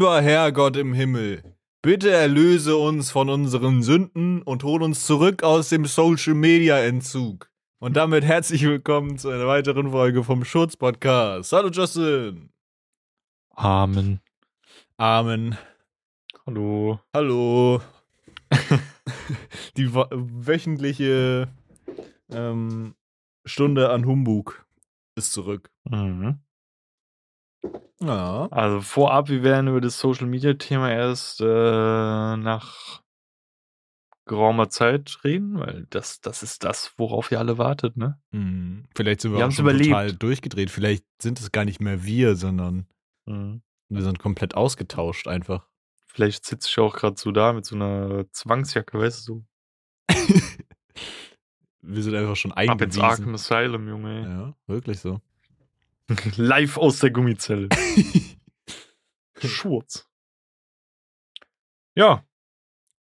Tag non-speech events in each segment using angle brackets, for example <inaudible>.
Lieber Herrgott im Himmel, bitte erlöse uns von unseren Sünden und hol uns zurück aus dem Social Media Entzug. Und damit herzlich willkommen zu einer weiteren Folge vom Schutz Podcast. Hallo Justin. Amen. Amen. Hallo. Hallo. <laughs> Die wöchentliche ähm, Stunde an Humbug ist zurück. Mhm. Ja. Also vorab, wir werden über das Social Media Thema erst äh, nach geraumer Zeit reden, weil das, das ist das, worauf ihr alle wartet, ne? Hm. Vielleicht sind wir, Wir auch schon überlebt. total durchgedreht. Vielleicht sind es gar nicht mehr wir, sondern Mhm. wir sind komplett ausgetauscht einfach. Vielleicht sitze ich auch gerade so da mit so einer Zwangsjacke, weißt du, <laughs> Wir sind einfach schon so ab ins Arkham eingewiesen. Asylum, Junge. Ja, wirklich so. <laughs> Live aus der Gummizelle. <laughs> Schurz. Ja,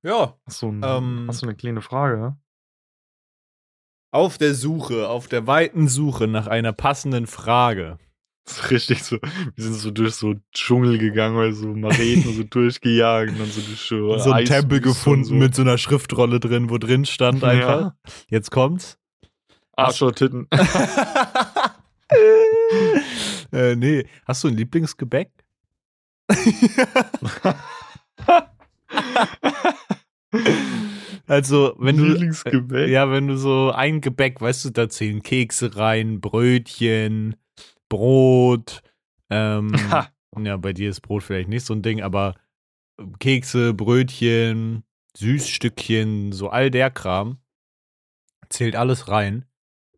ja, hast du, ein, Ähm. hast du eine kleine Frage, auf der Suche, auf der weiten Suche nach einer passenden Frage. Das ist richtig so. Wir sind so durch so Dschungel gegangen, weil so Mareten so <laughs> durchgejagt und dann so durch so, so einen Tempel und gefunden so. mit so einer Schriftrolle drin, wo drin stand einfach. Ja. Jetzt kommt's. Arschloch-Titten. <laughs> äh, nee. Hast du ein Lieblingsgebäck? also, wenn du. Lieblingsgebäck? Ja, wenn du so ein Gebäck, weißt du, da zählen Kekse rein, Brötchen, Brot. Ähm, ja, bei dir ist Brot vielleicht nicht so ein Ding, aber Kekse, Brötchen, Süßstückchen, so all der Kram zählt alles rein.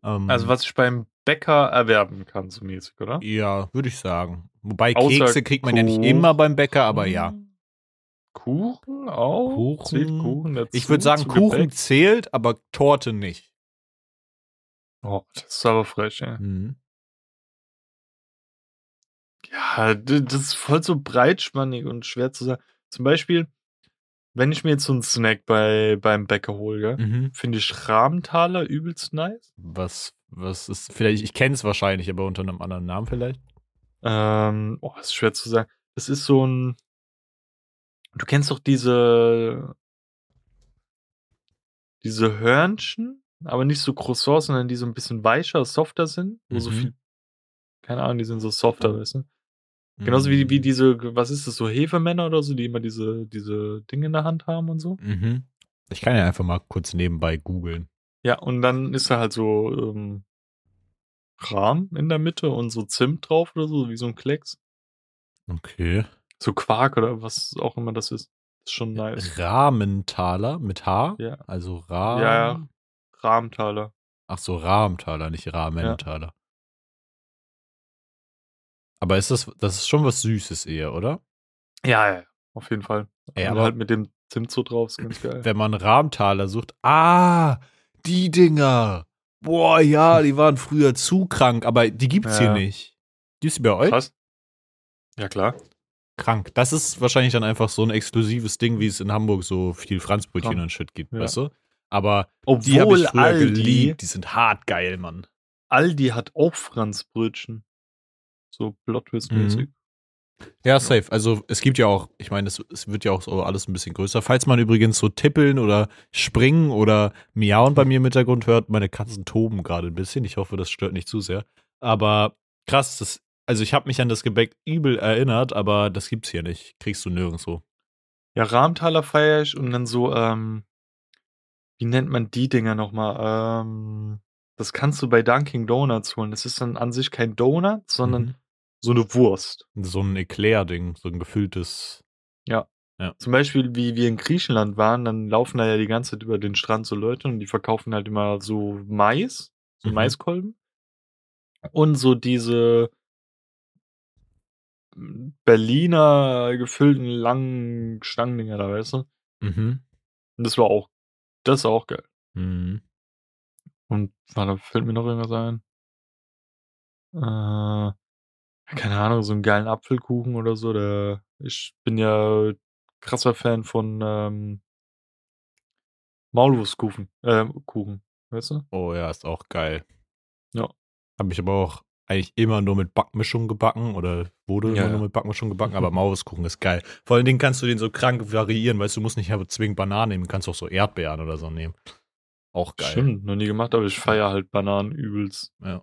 Ähm, Also was ich beim Bäcker erwerben kann, so mäßig, oder? Ja, würde ich sagen. Wobei Außer Kekse kriegt man ja nicht Kuchen. immer beim Bäcker, aber ja. Kuchen auch? Kuchen. Zählt Kuchen dazu, Ich würde sagen, Kuchen Gebäck? zählt, aber Torte nicht. Oh, das ist aber frech, ey. Mhm. Ja, das ist voll so breitspannig und schwer zu sagen. Zum Beispiel, wenn ich mir jetzt so einen Snack bei, beim Bäcker hole, Mhm. finde ich Rahmentaler übelst nice. Was, was ist, vielleicht, ich kenne es wahrscheinlich, aber unter einem anderen Namen vielleicht. Ähm, oh, ist schwer zu sagen. Das ist so ein. Du kennst doch diese. Diese Hörnchen, aber nicht so Croissants, sondern die so ein bisschen weicher, softer sind. Wo so Mhm. viel. Keine Ahnung, die sind so softer, weißt du? Genauso wie, wie Mhm. diese, was ist das, so Hefemänner oder so, die immer diese, diese Dinge in der Hand haben und so. Mhm. Ich kann ja einfach mal kurz nebenbei googeln. Ja, und dann ist da halt so ähm, Rahm in der Mitte und so Zimt drauf oder so, wie so ein Klecks. Okay. So Quark oder was auch immer das ist. ist schon nice. Rahmentaler mit H. Ja. Also Rahm. Ja, ja. Rahmtaler. Ach so, Rahmentaler, nicht Rahmentaler. Aber ist das, das ist schon was Süßes eher, oder? Ja, ja, auf jeden Fall. Ey, aber- halt mit dem Zimt so drauf, ist ganz geil. Wenn man Rahmtaler sucht, ah, die Dinger. Boah, ja, die waren früher zu krank, aber die gibt's hier Ja. nicht. Gibt's die bei euch? Krass. Ja, klar. Krank. Das ist wahrscheinlich dann einfach so ein exklusives Ding, wie es in Hamburg so viel Franzbrötchen und Shit gibt, Ja. weißt du? Aber die habe Obwohl ich früher Aldi, geliebt. Die sind hart geil, Mann. Aldi hat auch Franzbrötchen. So Blotwurst-mäßig. Ja, safe. Also es gibt ja auch, ich meine, es, es wird ja auch so alles ein bisschen größer. Falls man übrigens so tippeln oder springen oder miauen bei mir im Hintergrund hört, meine Katzen toben gerade ein bisschen. Ich hoffe, das stört nicht zu sehr. Aber krass, das, also ich habe mich an das Gebäck übel erinnert, aber das gibt's hier nicht. Kriegst du nirgendwo. Ja, Rahmtaler feiere ich und dann so, ähm, wie nennt man die Dinger nochmal? Ähm, das kannst du bei Dunkin' Donuts holen. Das ist dann an sich kein Donut, sondern Mhm. So eine Wurst. So ein Eclair-Ding, so ein gefülltes. Zum Beispiel, wie wir in Griechenland waren, dann laufen da ja die ganze Zeit über den Strand so Leute und die verkaufen halt immer so Mais, so Mhm. Maiskolben. Und so diese Berliner gefüllten langen Stangendinger da, weißt du? Mhm. Und das war auch, das war auch geil. Mhm. Und warte, fällt mir noch irgendwas ein? Äh, keine Ahnung, so einen geilen Apfelkuchen oder so. Der, ich bin ja krasser Fan von ähm, Maulwurfskuchen. Äh, Kuchen, weißt du? Oh ja, ist auch geil. Ja. Habe ich aber auch eigentlich immer nur mit Backmischung gebacken oder wurde Ja, immer ja. nur mit Backmischung gebacken, aber <laughs> Maulwurfskuchen ist geil. Vor allen Dingen kannst du den so krank variieren, weißt du, du musst nicht zwingend Bananen nehmen, du kannst auch so Erdbeeren oder so nehmen. Auch geil. Stimmt, noch nie gemacht, aber ich feiere halt Bananen übelst. Ja.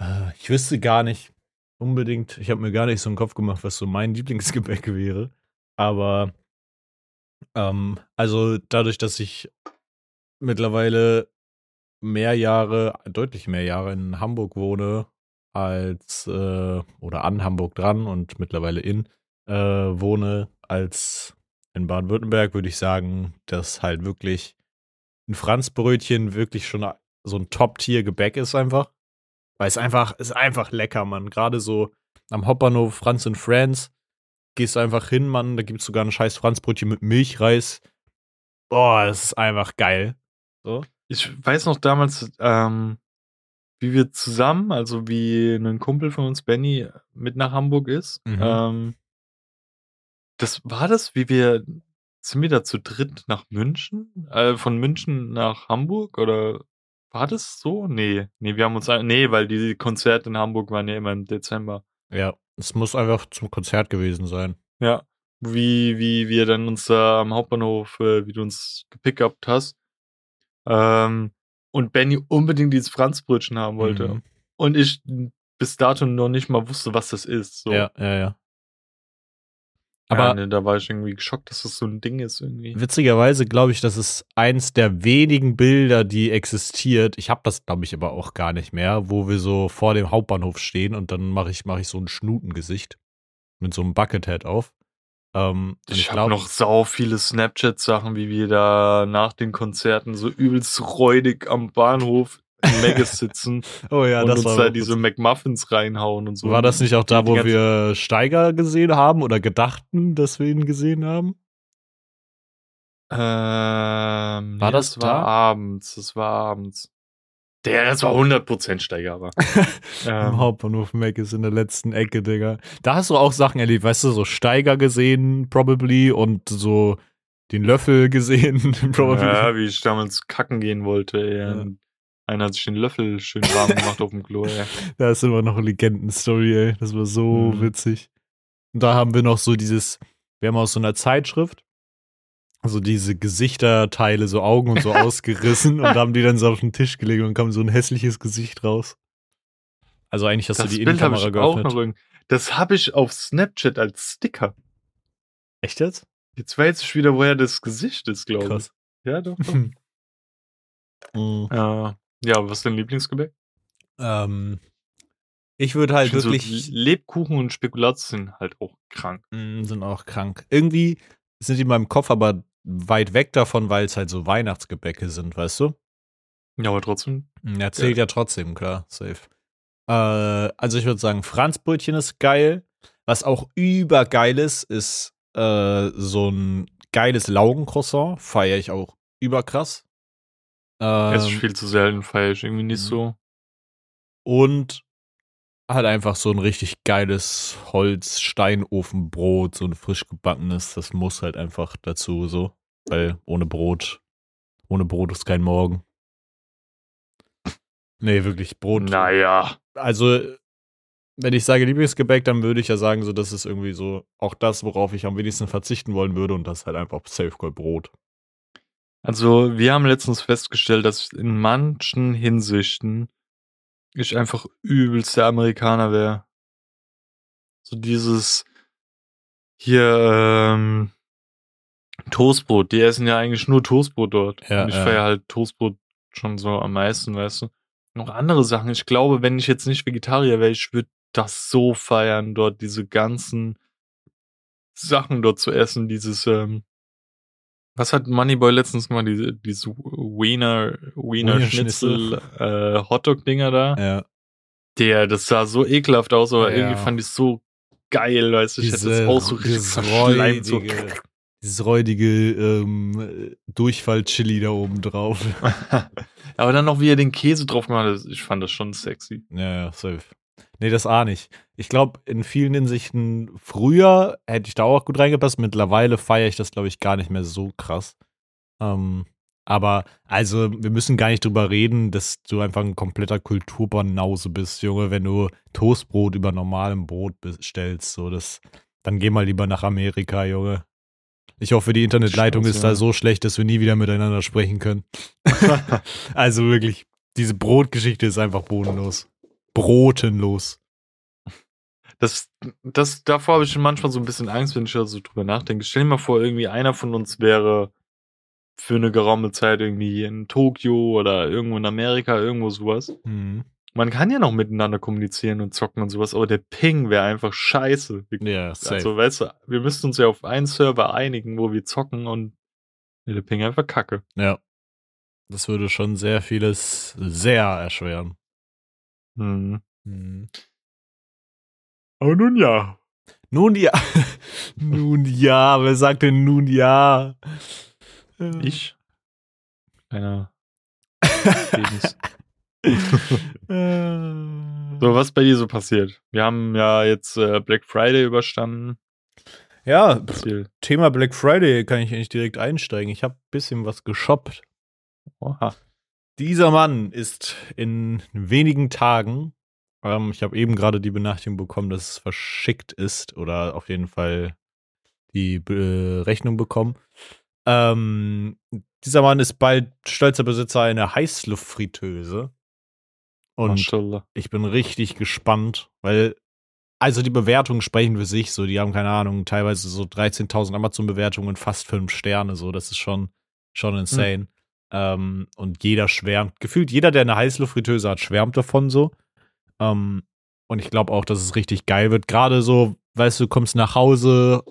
Äh, Ich wüsste gar nicht unbedingt, ich habe mir gar nicht so einen Kopf gemacht, was so mein <laughs> Lieblingsgebäck wäre. Aber ähm, also dadurch, dass ich mittlerweile mehr Jahre, deutlich mehr Jahre in Hamburg wohne als äh, oder an Hamburg dran und mittlerweile in äh, wohne als in Baden-Württemberg, würde ich sagen, dass halt wirklich ein Franzbrötchen wirklich schon so ein Top-Tier-Gebäck ist einfach. Weil es einfach, ist einfach lecker, Mann. Gerade so am Hauptbahnhof Franz und Friends gehst du einfach hin, Mann. Da gibt es sogar ein scheiß Franzbrötchen mit Milchreis. Boah, das ist einfach geil. So. Ich weiß noch damals, ähm, wie wir zusammen, also wie ein Kumpel von uns, Benny, mit nach Hamburg ist. Mhm. Ähm, das war das, wie wir sind wir da zu dritt nach München? Äh, von München nach Hamburg oder war das so? Nee, nee, wir haben uns nee, weil die Konzerte in Hamburg waren ja immer im Dezember. Ja, es muss einfach zum Konzert gewesen sein. Ja, wie wie wir dann uns da am Hauptbahnhof, äh, wie du uns gepickupt hast. Ähm, und Benny unbedingt dieses Franzbrötchen haben wollte. Mhm. Und ich bis dato noch nicht mal wusste, was das ist. So. Ja, ja, ja. Aber ja, nee, da war ich irgendwie geschockt, dass das so ein Ding ist irgendwie. witzigerweise glaube ich, das ist eins der wenigen Bilder, die existiert. Ich habe das, glaube ich, aber auch gar nicht mehr, wo wir so vor dem Hauptbahnhof stehen und dann mache ich, mach ich so ein Schnutengesicht mit so einem Buckethead auf. Ähm, Ich, ich habe noch sau viele Snapchat-Sachen, wie wir da nach den Konzerten so übelst räudig am Bahnhof in Megas sitzen <laughs> oh ja, und das uns war, da auch diese. McMuffins reinhauen und so. war das nicht auch da, wo wir Steiger gesehen haben oder gedachten, dass wir ihn gesehen haben? Ähm, War nee, das das war da? abends. Das war abends. Der, das war 100% Steiger, aber. <laughs> Ähm, Hauptbahnhof Mac ist in der letzten Ecke, Digga. Da hast du auch Sachen erlebt, weißt du, so Steiger gesehen, probably, und so den Löffel gesehen, <laughs> probably. ja, wie ich damals kacken gehen wollte. Ja. Einer hat sich den Löffel schön warm gemacht auf dem Klo. Ey. <laughs> Da ist immer noch eine Legendenstory, ey. Das war so Mhm. witzig. Und da haben wir noch so dieses, wir haben aus so einer Zeitschrift so diese Gesichterteile, so Augen und so <laughs> ausgerissen und haben die dann so auf den Tisch gelegt und kam so ein hässliches Gesicht raus. Also eigentlich hast Das du die Bild Innenkamera ich auch geöffnet. noch irgendwie. Das habe ich auf Snapchat als Sticker. Echt jetzt? Jetzt weiß ich wieder, woher das Gesicht ist, glaube ich. Krass. Ja, doch. doch. <laughs> Mhm. äh, ja, was ist dein Lieblingsgebäck? Ähm, ich würde halt ich wirklich. So Lebkuchen und Spekulatius sind halt auch krank. Mm, sind auch krank. Irgendwie sind die in meinem Kopf aber weit weg davon, weil es halt so Weihnachtsgebäcke sind, weißt du? Ja, aber trotzdem. Mm, Ja, zählt ja, trotzdem, klar, safe. Äh, also ich würde sagen, Franzbrötchen ist geil. Was auch übergeil ist, ist äh, so ein geiles Laugencroissant. Feiere ich auch überkrass. Ähm, Es ist viel zu selten, ich irgendwie nicht Mhm. so. Und halt einfach so ein richtig geiles Holz-Steinofenbrot, so ein frisch gebackenes, das muss halt einfach dazu so, weil ohne Brot, ohne Brot ist kein Morgen. Nee, wirklich Brot. Naja. Also, wenn ich sage Lieblingsgebäck, dann würde ich ja sagen, so, das ist irgendwie so auch das, worauf ich am wenigsten verzichten wollen würde und das ist halt einfach Safe Brot. Also, wir haben letztens festgestellt, dass in manchen Hinsichten ich einfach übelst der Amerikaner wäre. So dieses hier, ähm, Toastbrot. Die essen ja eigentlich nur Toastbrot dort. Ja, Und ich ja. feiere halt Toastbrot schon so am meisten, weißt du. Noch andere Sachen. Ich glaube, wenn ich jetzt nicht Vegetarier wäre, ich würde das so feiern, dort diese ganzen Sachen dort zu essen. Dieses, ähm, was hat Moneyboy letztens gemacht? Diese, diese Wiener, Wiener Wiener Schnitzel, äh, Hotdog-Dinger da. Ja. Der, das sah so ekelhaft aus, aber Ja. irgendwie fand ich so geil, weißt du. Ich hätte Diese- das auch so richtig verschleimt. So. räudige- Dieses räudige ähm, Durchfall-Chili da oben drauf. <laughs> aber dann noch, wie er den Käse drauf gemacht hat, ich fand das schon sexy. Ja, ja, safe. Nee, das auch nicht. Ich glaube, in vielen Hinsichten, früher hätte ich da auch gut reingepasst. Mittlerweile feiere ich das, glaube ich, gar nicht mehr so krass. Ähm, Aber also, wir müssen gar nicht drüber reden, dass du einfach ein kompletter Kulturbanause bist, Junge, wenn du Toastbrot über normalem Brot bestellst. So, das, dann geh mal lieber nach Amerika, Junge. Ich hoffe, die Internetleitung Scheiße. ist da so schlecht, dass wir nie wieder miteinander sprechen können. <laughs> <laughs> also wirklich, diese Brotgeschichte ist einfach bodenlos. Brotenlos. Das, das, davor habe ich schon manchmal so ein bisschen Angst, wenn ich da so drüber nachdenke. Stell dir mal vor, irgendwie einer von uns wäre für eine geraume Zeit irgendwie in Tokio oder irgendwo in Amerika, irgendwo sowas. Mhm. Man kann ja noch miteinander kommunizieren und zocken und sowas, aber der Ping wäre einfach scheiße. Ja, safe. also, weißt du, wir müssten uns ja auf einen Server einigen, wo wir zocken und der Ping einfach kacke. ja. Das würde schon sehr vieles sehr erschweren. Hm. Mhm. Aber nun ja. Nun ja. <laughs> nun ja. Wer sagt denn nun ja? Äh, Ich? Keiner. <laughs> Lebens- <laughs> Äh. So, was bei dir so passiert? Wir haben ja jetzt äh, Black Friday überstanden. Ja, Erzähl. Thema Black Friday kann ich nicht direkt einsteigen. Ich habe ein bisschen was geshoppt. Oha. Dieser Mann ist in wenigen Tagen, ähm, ich habe eben gerade die Benachrichtigung bekommen, dass es verschickt ist oder auf jeden Fall die Be Rechnung bekommen. Ähm, dieser Mann ist bald stolzer Besitzer einer Heißluftfritteuse. Und Maschallah. ich bin richtig gespannt, weil also die Bewertungen sprechen für sich so, die haben keine Ahnung, teilweise so 13.000 Amazon-Bewertungen, fast fünf Sterne, so, das ist schon, schon insane. Ähm, und jeder schwärmt, gefühlt jeder, der eine Heißluftfritteuse hat, schwärmt davon so. Ähm, und ich glaube auch, dass es richtig geil wird. Gerade so, weißt du, kommst nach Hause,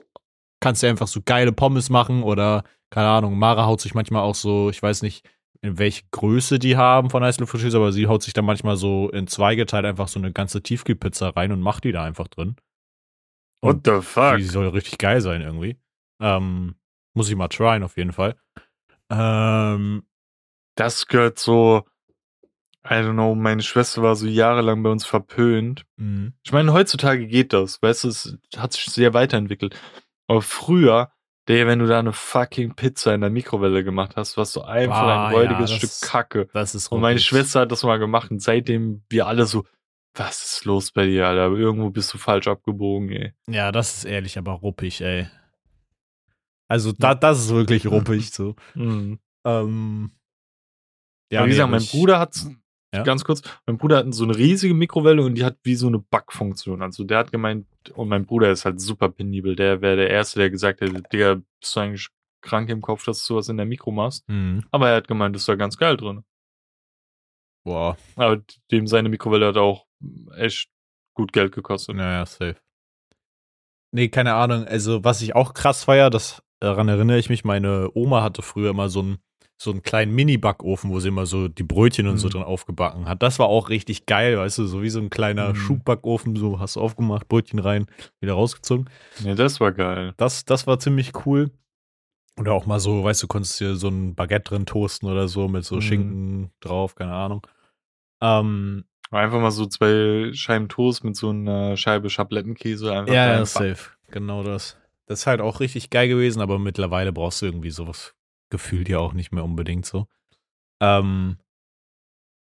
kannst dir einfach so geile Pommes machen oder, keine Ahnung, Mara haut sich manchmal auch so, ich weiß nicht, in welche Größe die haben von Heißluftfritteuse, aber sie haut sich dann manchmal so in zwei geteilt einfach so eine ganze Tiefkühlpizza rein und macht die da einfach drin. What the fuck? Die soll richtig geil sein irgendwie. Ähm, muss ich mal tryen auf jeden Fall. Ähm, Das gehört so. I don't know, meine Schwester war so jahrelang bei uns verpönt. mh. Ich meine, heutzutage geht das, weißt du, es hat sich sehr weiterentwickelt. Aber früher, der, wenn du da eine fucking Pizza in der Mikrowelle gemacht hast, warst du einfach Ah, ein räudiges ja, Stück Kacke. das ist Und meine. Schwester hat das mal gemacht und seitdem wir alle so, was ist los bei dir, Alter? Irgendwo bist du falsch abgebogen, ey. Ja, das ist ehrlich, aber ruppig, ey. Also, da, das ist wirklich <laughs> ruppig so. Mhm. Ähm, Ja, wie nee, gesagt, mein Bruder hat, Ja? ganz kurz, mein Bruder hat so eine riesige Mikrowelle und die hat wie so eine Backfunktion. Also der hat gemeint, und mein Bruder ist halt super penibel, der wäre der Erste, der gesagt hätte, Digga, bist du eigentlich krank im Kopf, dass du sowas in der Mikro machst? Mhm. Aber er hat gemeint, das ist da ganz geil drin. Boah, Aber dem seine Mikrowelle hat auch echt gut Geld gekostet. naja, safe. Nee, keine Ahnung. Also, was ich auch krass feier, das, daran erinnere ich mich, meine Oma hatte früher immer so einen, so einen kleinen Mini-Backofen, wo sie immer so die Brötchen und so Mhm. drin aufgebacken hat. Das war auch richtig geil, weißt du, so wie so ein kleiner Mhm. Schubbackofen, so hast du aufgemacht, Brötchen rein, wieder rausgezogen. Nee, das war geil. Das, das war ziemlich cool. Oder auch mal so, weißt du, konntest dir so ein Baguette drin toasten oder so mit so Mhm. Schinken drauf, keine Ahnung. Ähm, Einfach mal so zwei Scheiben Toast mit so einer Scheibe Schablettenkäse einfach ja, ja, safe. Genau das. Das ist halt auch richtig geil gewesen, aber mittlerweile brauchst du irgendwie sowas gefühlt ja auch nicht mehr unbedingt so. Ähm,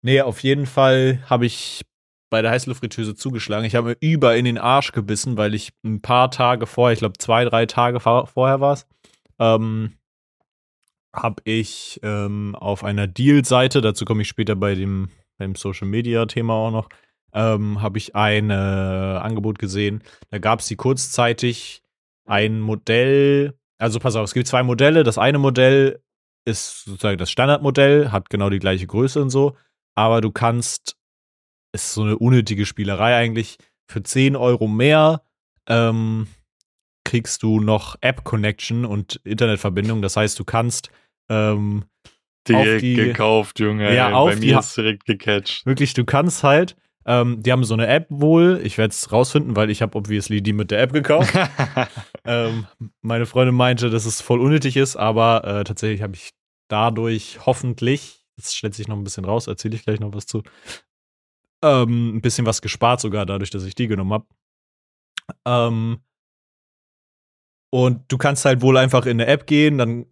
nee, auf jeden Fall habe ich bei der Heißluftfritteuse zugeschlagen. Ich habe mir über in den Arsch gebissen, weil ich ein paar Tage vorher, ich glaube zwei, drei Tage vor- vorher war es, ähm, habe ich ähm, auf einer Deal-Seite, dazu komme ich später bei dem, beim Social-Media-Thema auch noch, ähm, habe ich ein äh, Angebot gesehen. Da gab es die kurzzeitig ein Modell, also pass auf, es gibt zwei Modelle. Das eine Modell ist sozusagen das Standardmodell, hat genau die gleiche Größe und so, aber du kannst, ist so eine unnötige Spielerei eigentlich, für 10 Euro mehr ähm, kriegst du noch App-Connection und Internetverbindung. Das heißt, du kannst ähm, Direkt die- gekauft, Junge. Ja, ey. auf Bei die mir ist direkt gecatcht. Wirklich, du kannst halt, ähm, die haben so eine App wohl, ich werde es rausfinden, weil ich habe obviously die mit der App gekauft. <laughs> ähm, meine Freundin meinte, dass es voll unnötig ist, aber äh, tatsächlich habe ich dadurch hoffentlich, das stellt sich noch ein bisschen raus, erzähle ich gleich noch was zu, ähm, ein bisschen was gespart sogar dadurch, dass ich die genommen habe. Ähm, und du kannst halt wohl einfach in eine App gehen, dann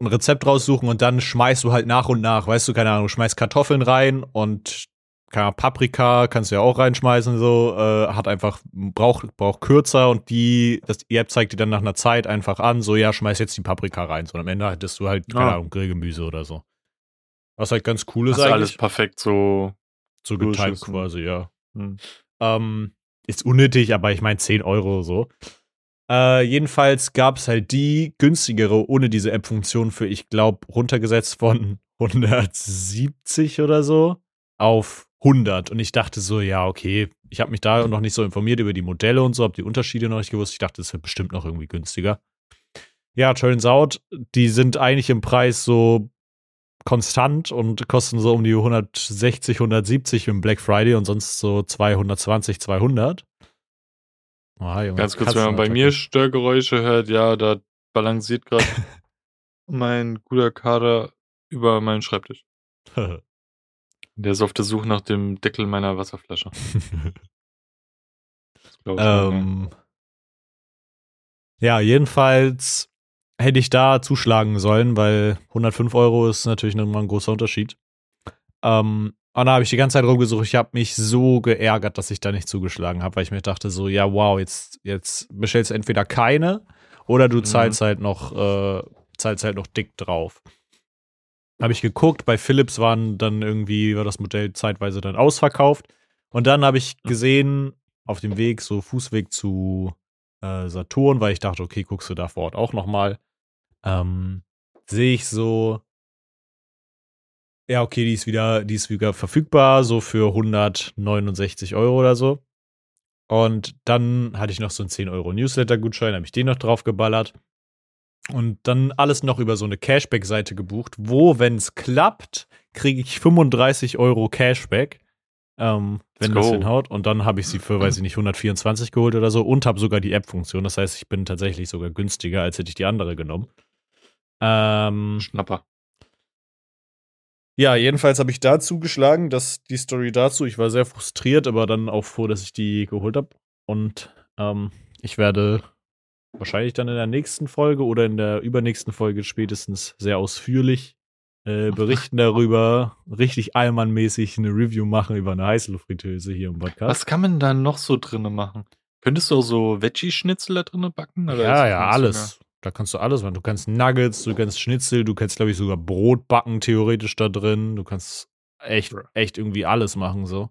ein Rezept raussuchen und dann schmeißt du halt nach und nach, weißt du, keine Ahnung, schmeißt Kartoffeln rein und keine Paprika kannst du ja auch reinschmeißen, so, äh, hat einfach, braucht, braucht kürzer und die, das, die App zeigt dir dann nach einer Zeit einfach an, so, ja, schmeiß jetzt die Paprika rein, so, und am Ende hättest du halt, keine Ah. Ahnung, Grillgemüse oder so. Was halt ganz cool ist eigentlich. alles perfekt so. so getimed durchschüssen. quasi, ja. Hm. Ähm, ist unnötig, aber ich meine 10 Euro so. Äh, jedenfalls gab es halt die günstigere ohne diese App-Funktion für, ich glaube, runtergesetzt von <laughs> 170 oder so auf 100. Und ich dachte so, ja, okay, ich habe mich da noch nicht so informiert über die Modelle und so, habe die Unterschiede noch nicht gewusst. Ich dachte, das wird bestimmt noch irgendwie günstiger. Ja, turns out, die sind eigentlich im Preis so konstant und kosten so um die 160, 170 im Black Friday und sonst so 220, 200. Ah, Junge, Ganz kurz, wenn man bei mir Störgeräusche hört, ja, da balanciert gerade <laughs> mein guter Kader über meinen Schreibtisch. <laughs> Der ist auf der Suche nach dem Deckel meiner Wasserflasche. <laughs> Ähm, ja, jedenfalls hätte ich da zuschlagen sollen, weil 105 Euro ist natürlich nochmal ein großer Unterschied. Ähm, und da habe ich die ganze Zeit rumgesucht. Ich habe mich so geärgert, dass ich da nicht zugeschlagen habe, weil ich mir dachte so, ja, wow, jetzt, jetzt bestellst du entweder keine oder du Mhm. zahlst halt noch, äh, zahlst halt noch dick drauf. Habe ich geguckt, bei Philips waren dann irgendwie, war das Modell zeitweise dann ausverkauft. Und dann habe ich gesehen, auf dem Weg, so Fußweg zu äh, Saturn, weil ich dachte, okay, guckst du da vor Ort auch nochmal. Ähm, sehe ich so, ja, okay, die ist wieder, die ist wieder verfügbar, so für 169 Euro oder so. Und dann hatte ich noch so einen 10 Euro Newsletter-Gutschein, habe ich den noch drauf geballert. Und dann alles noch über so eine Cashback-Seite gebucht, wo, wenn es klappt, kriege ich 35 Euro Cashback, ähm, wenn Let's das go. hinhaut. Und dann habe ich sie für, weiß ich nicht, 124 geholt oder so und habe sogar die App-Funktion. Das heißt, ich bin tatsächlich sogar günstiger, als hätte ich die andere genommen. Ähm, Schnapper. ja, jedenfalls habe ich da zugeschlagen, dass die Story dazu. Ich war sehr frustriert, aber dann auch froh, dass ich die geholt habe. Und ähm, ich werde wahrscheinlich dann in der nächsten Folge oder in der übernächsten Folge spätestens sehr ausführlich äh, <laughs> berichten darüber, richtig allmannmäßig eine Review machen über eine Heißluftfritteuse hier im Podcast. Was kann man da noch so drinne machen? Könntest du auch so Veggie-Schnitzel da drinne backen? Ja, ja, alles. Da kannst du alles machen. Du kannst Nuggets, du kannst Schnitzel, du kannst, glaube ich, sogar Brot backen, theoretisch da drin. Du kannst echt, echt irgendwie alles machen, so.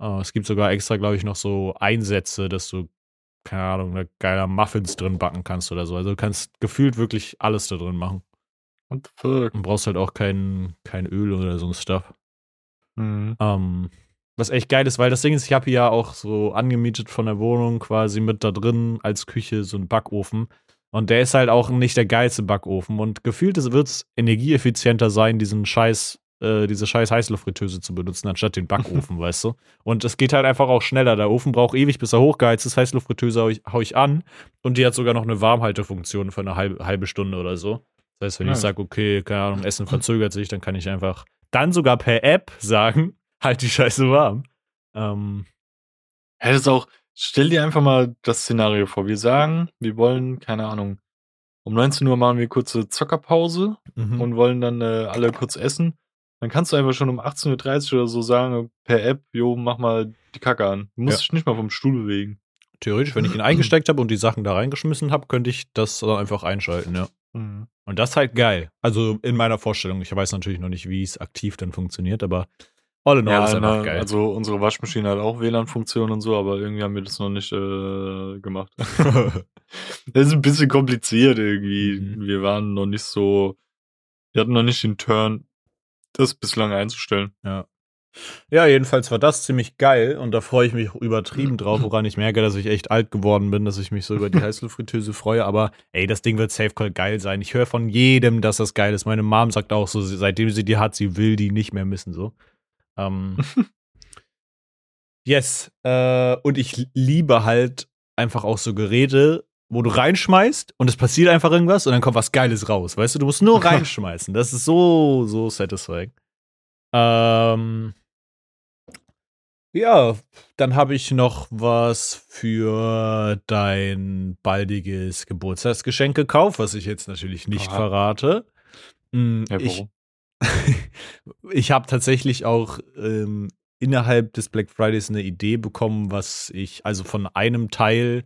Äh, es gibt sogar extra, glaube ich, noch so Einsätze, dass du, keine Ahnung, da geiler Muffins drin backen kannst oder so. Also du kannst gefühlt wirklich alles da drin machen. What the fuck? Und brauchst halt auch kein, kein Öl oder so ein Stuff. Mhm. Ähm, was echt geil ist, weil das Ding ist, ich habe hier ja auch so angemietet von der Wohnung quasi mit da drin als Küche so einen Backofen. Und der ist halt auch nicht der geilste Backofen. Und gefühlt wird es energieeffizienter sein, diesen scheiß, äh, diese scheiß Heißluftfritteuse zu benutzen, anstatt den Backofen, <laughs> weißt du? Und es geht halt einfach auch schneller. Der Ofen braucht ewig, bis er hochgeheizt ist. Heißluftfritteuse hau ich, hau ich an. Und die hat sogar noch eine Warmhaltefunktion für eine halbe, halbe Stunde oder so. Das heißt, wenn ich Nice. sage, okay, keine Ahnung, Essen verzögert sich, dann kann ich einfach dann sogar per App sagen, <laughs> halt die Scheiße warm. Ähm, Ja, das ist auch, stell dir einfach mal das Szenario vor. Wir sagen, wir wollen, keine Ahnung, um 19 Uhr machen wir kurze Zockerpause mhm. und wollen dann äh, alle kurz essen. Dann kannst du einfach schon um 18.30 Uhr oder so sagen, per App, jo, mach mal die Kacke an. Du musst Ja. dich nicht mal vom Stuhl bewegen. Theoretisch, wenn ich ihn <clears throat> eingesteckt habe und die Sachen da reingeschmissen habe, könnte ich das dann einfach einschalten, ja. Mhm. Und das ist halt geil. Also in meiner Vorstellung. Ich weiß natürlich noch nicht, wie es aktiv dann funktioniert, aber all in all ist einfach na, geil. also unsere Waschmaschine hat auch WLAN-Funktion und so, aber irgendwie haben wir das noch nicht äh, gemacht. <laughs> <laughs> das ist ein bisschen kompliziert irgendwie. Mhm. Wir waren noch nicht so, wir hatten noch nicht den Turn, das bislang einzustellen. ja, jedenfalls war das ziemlich geil und da freue ich mich übertrieben <laughs> drauf, woran ich merke, dass ich echt alt geworden bin, dass ich mich so über die <laughs> Heißluftfritteuse freue. Aber ey, das Ding wird safe call geil sein. Ich höre von jedem, dass das geil ist. Meine Mom sagt auch so, seitdem sie die hat, sie will die nicht mehr missen, so. Ähm, <laughs> yes. Äh, und ich liebe halt einfach auch so Geräte, wo du reinschmeißt und es passiert einfach irgendwas und dann kommt was Geiles raus. Weißt du, du musst nur <laughs> reinschmeißen. Das ist so, so satisfying. Ähm, Ja, dann habe ich noch was für dein baldiges Geburtstagsgeschenk gekauft, was ich jetzt natürlich nicht Aha. verrate. Mm, Ja, ich <laughs> ich habe tatsächlich auch ähm, innerhalb des Black Fridays eine Idee bekommen, was ich, also von einem Teil,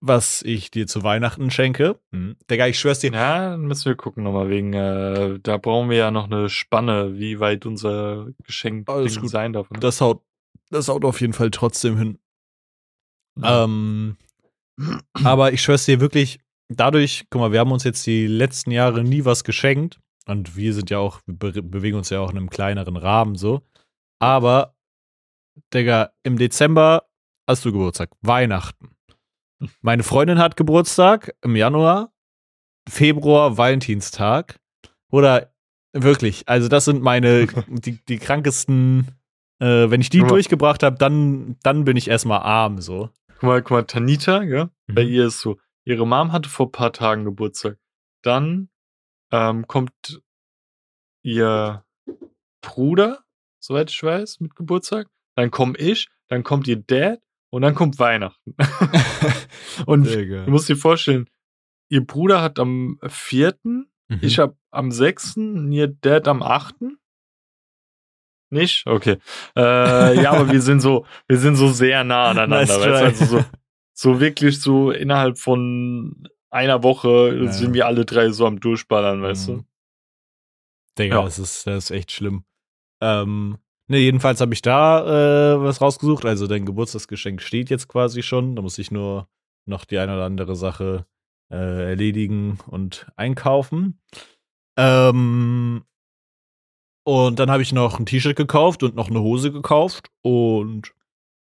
was ich dir zu Weihnachten schenke. Hm. Digga, ich schwör's dir, Ja, dann müssen wir gucken nochmal wegen, äh, da brauchen wir ja noch eine Spanne, wie weit unser Geschenk sein darf. ne? das haut, das haut auf jeden Fall trotzdem hin. Ja. Ähm, aber ich schwör's dir wirklich, dadurch, guck mal, wir haben uns jetzt die letzten Jahre nie was geschenkt. Und wir sind ja auch, wir be bewegen uns ja auch in einem kleineren Rahmen so. Aber, Digga, im Dezember hast du Geburtstag, Weihnachten. Meine Freundin hat Geburtstag im Januar, Februar, Valentinstag. Oder wirklich, also das sind meine, <laughs> die, die krankesten, äh, wenn ich die durchgebracht habe, dann, dann bin ich erstmal arm so. Guck mal, guck mal, Tanita, ja, bei Mhm. ihr ist so, ihre Mom hatte vor ein paar Tagen Geburtstag. Dann ähm, kommt ihr Bruder, soweit ich weiß, mit Geburtstag. Dann komme ich, dann kommt ihr Dad und dann kommt Weihnachten. <laughs> und du musst dir vorstellen, ihr Bruder hat am 4., Mhm. ich hab am 6., und ihr Dad am 8. Nicht? Okay. Äh, ja, aber wir sind so, wir sind so sehr nah <laughs> aneinander, Nice du? Also so, so wirklich so innerhalb von einer Woche Ja. sind wir alle drei so am Durchballern, weißt Mhm. Digga, Ja. das, ist, das ist echt schlimm. Ähm, ne, jedenfalls habe ich da äh, was rausgesucht. Also dein Geburtstagsgeschenk steht jetzt quasi schon. Da muss ich nur noch die eine oder andere Sache äh, erledigen und einkaufen. Ähm, und dann habe ich noch ein T-Shirt gekauft und noch eine Hose gekauft und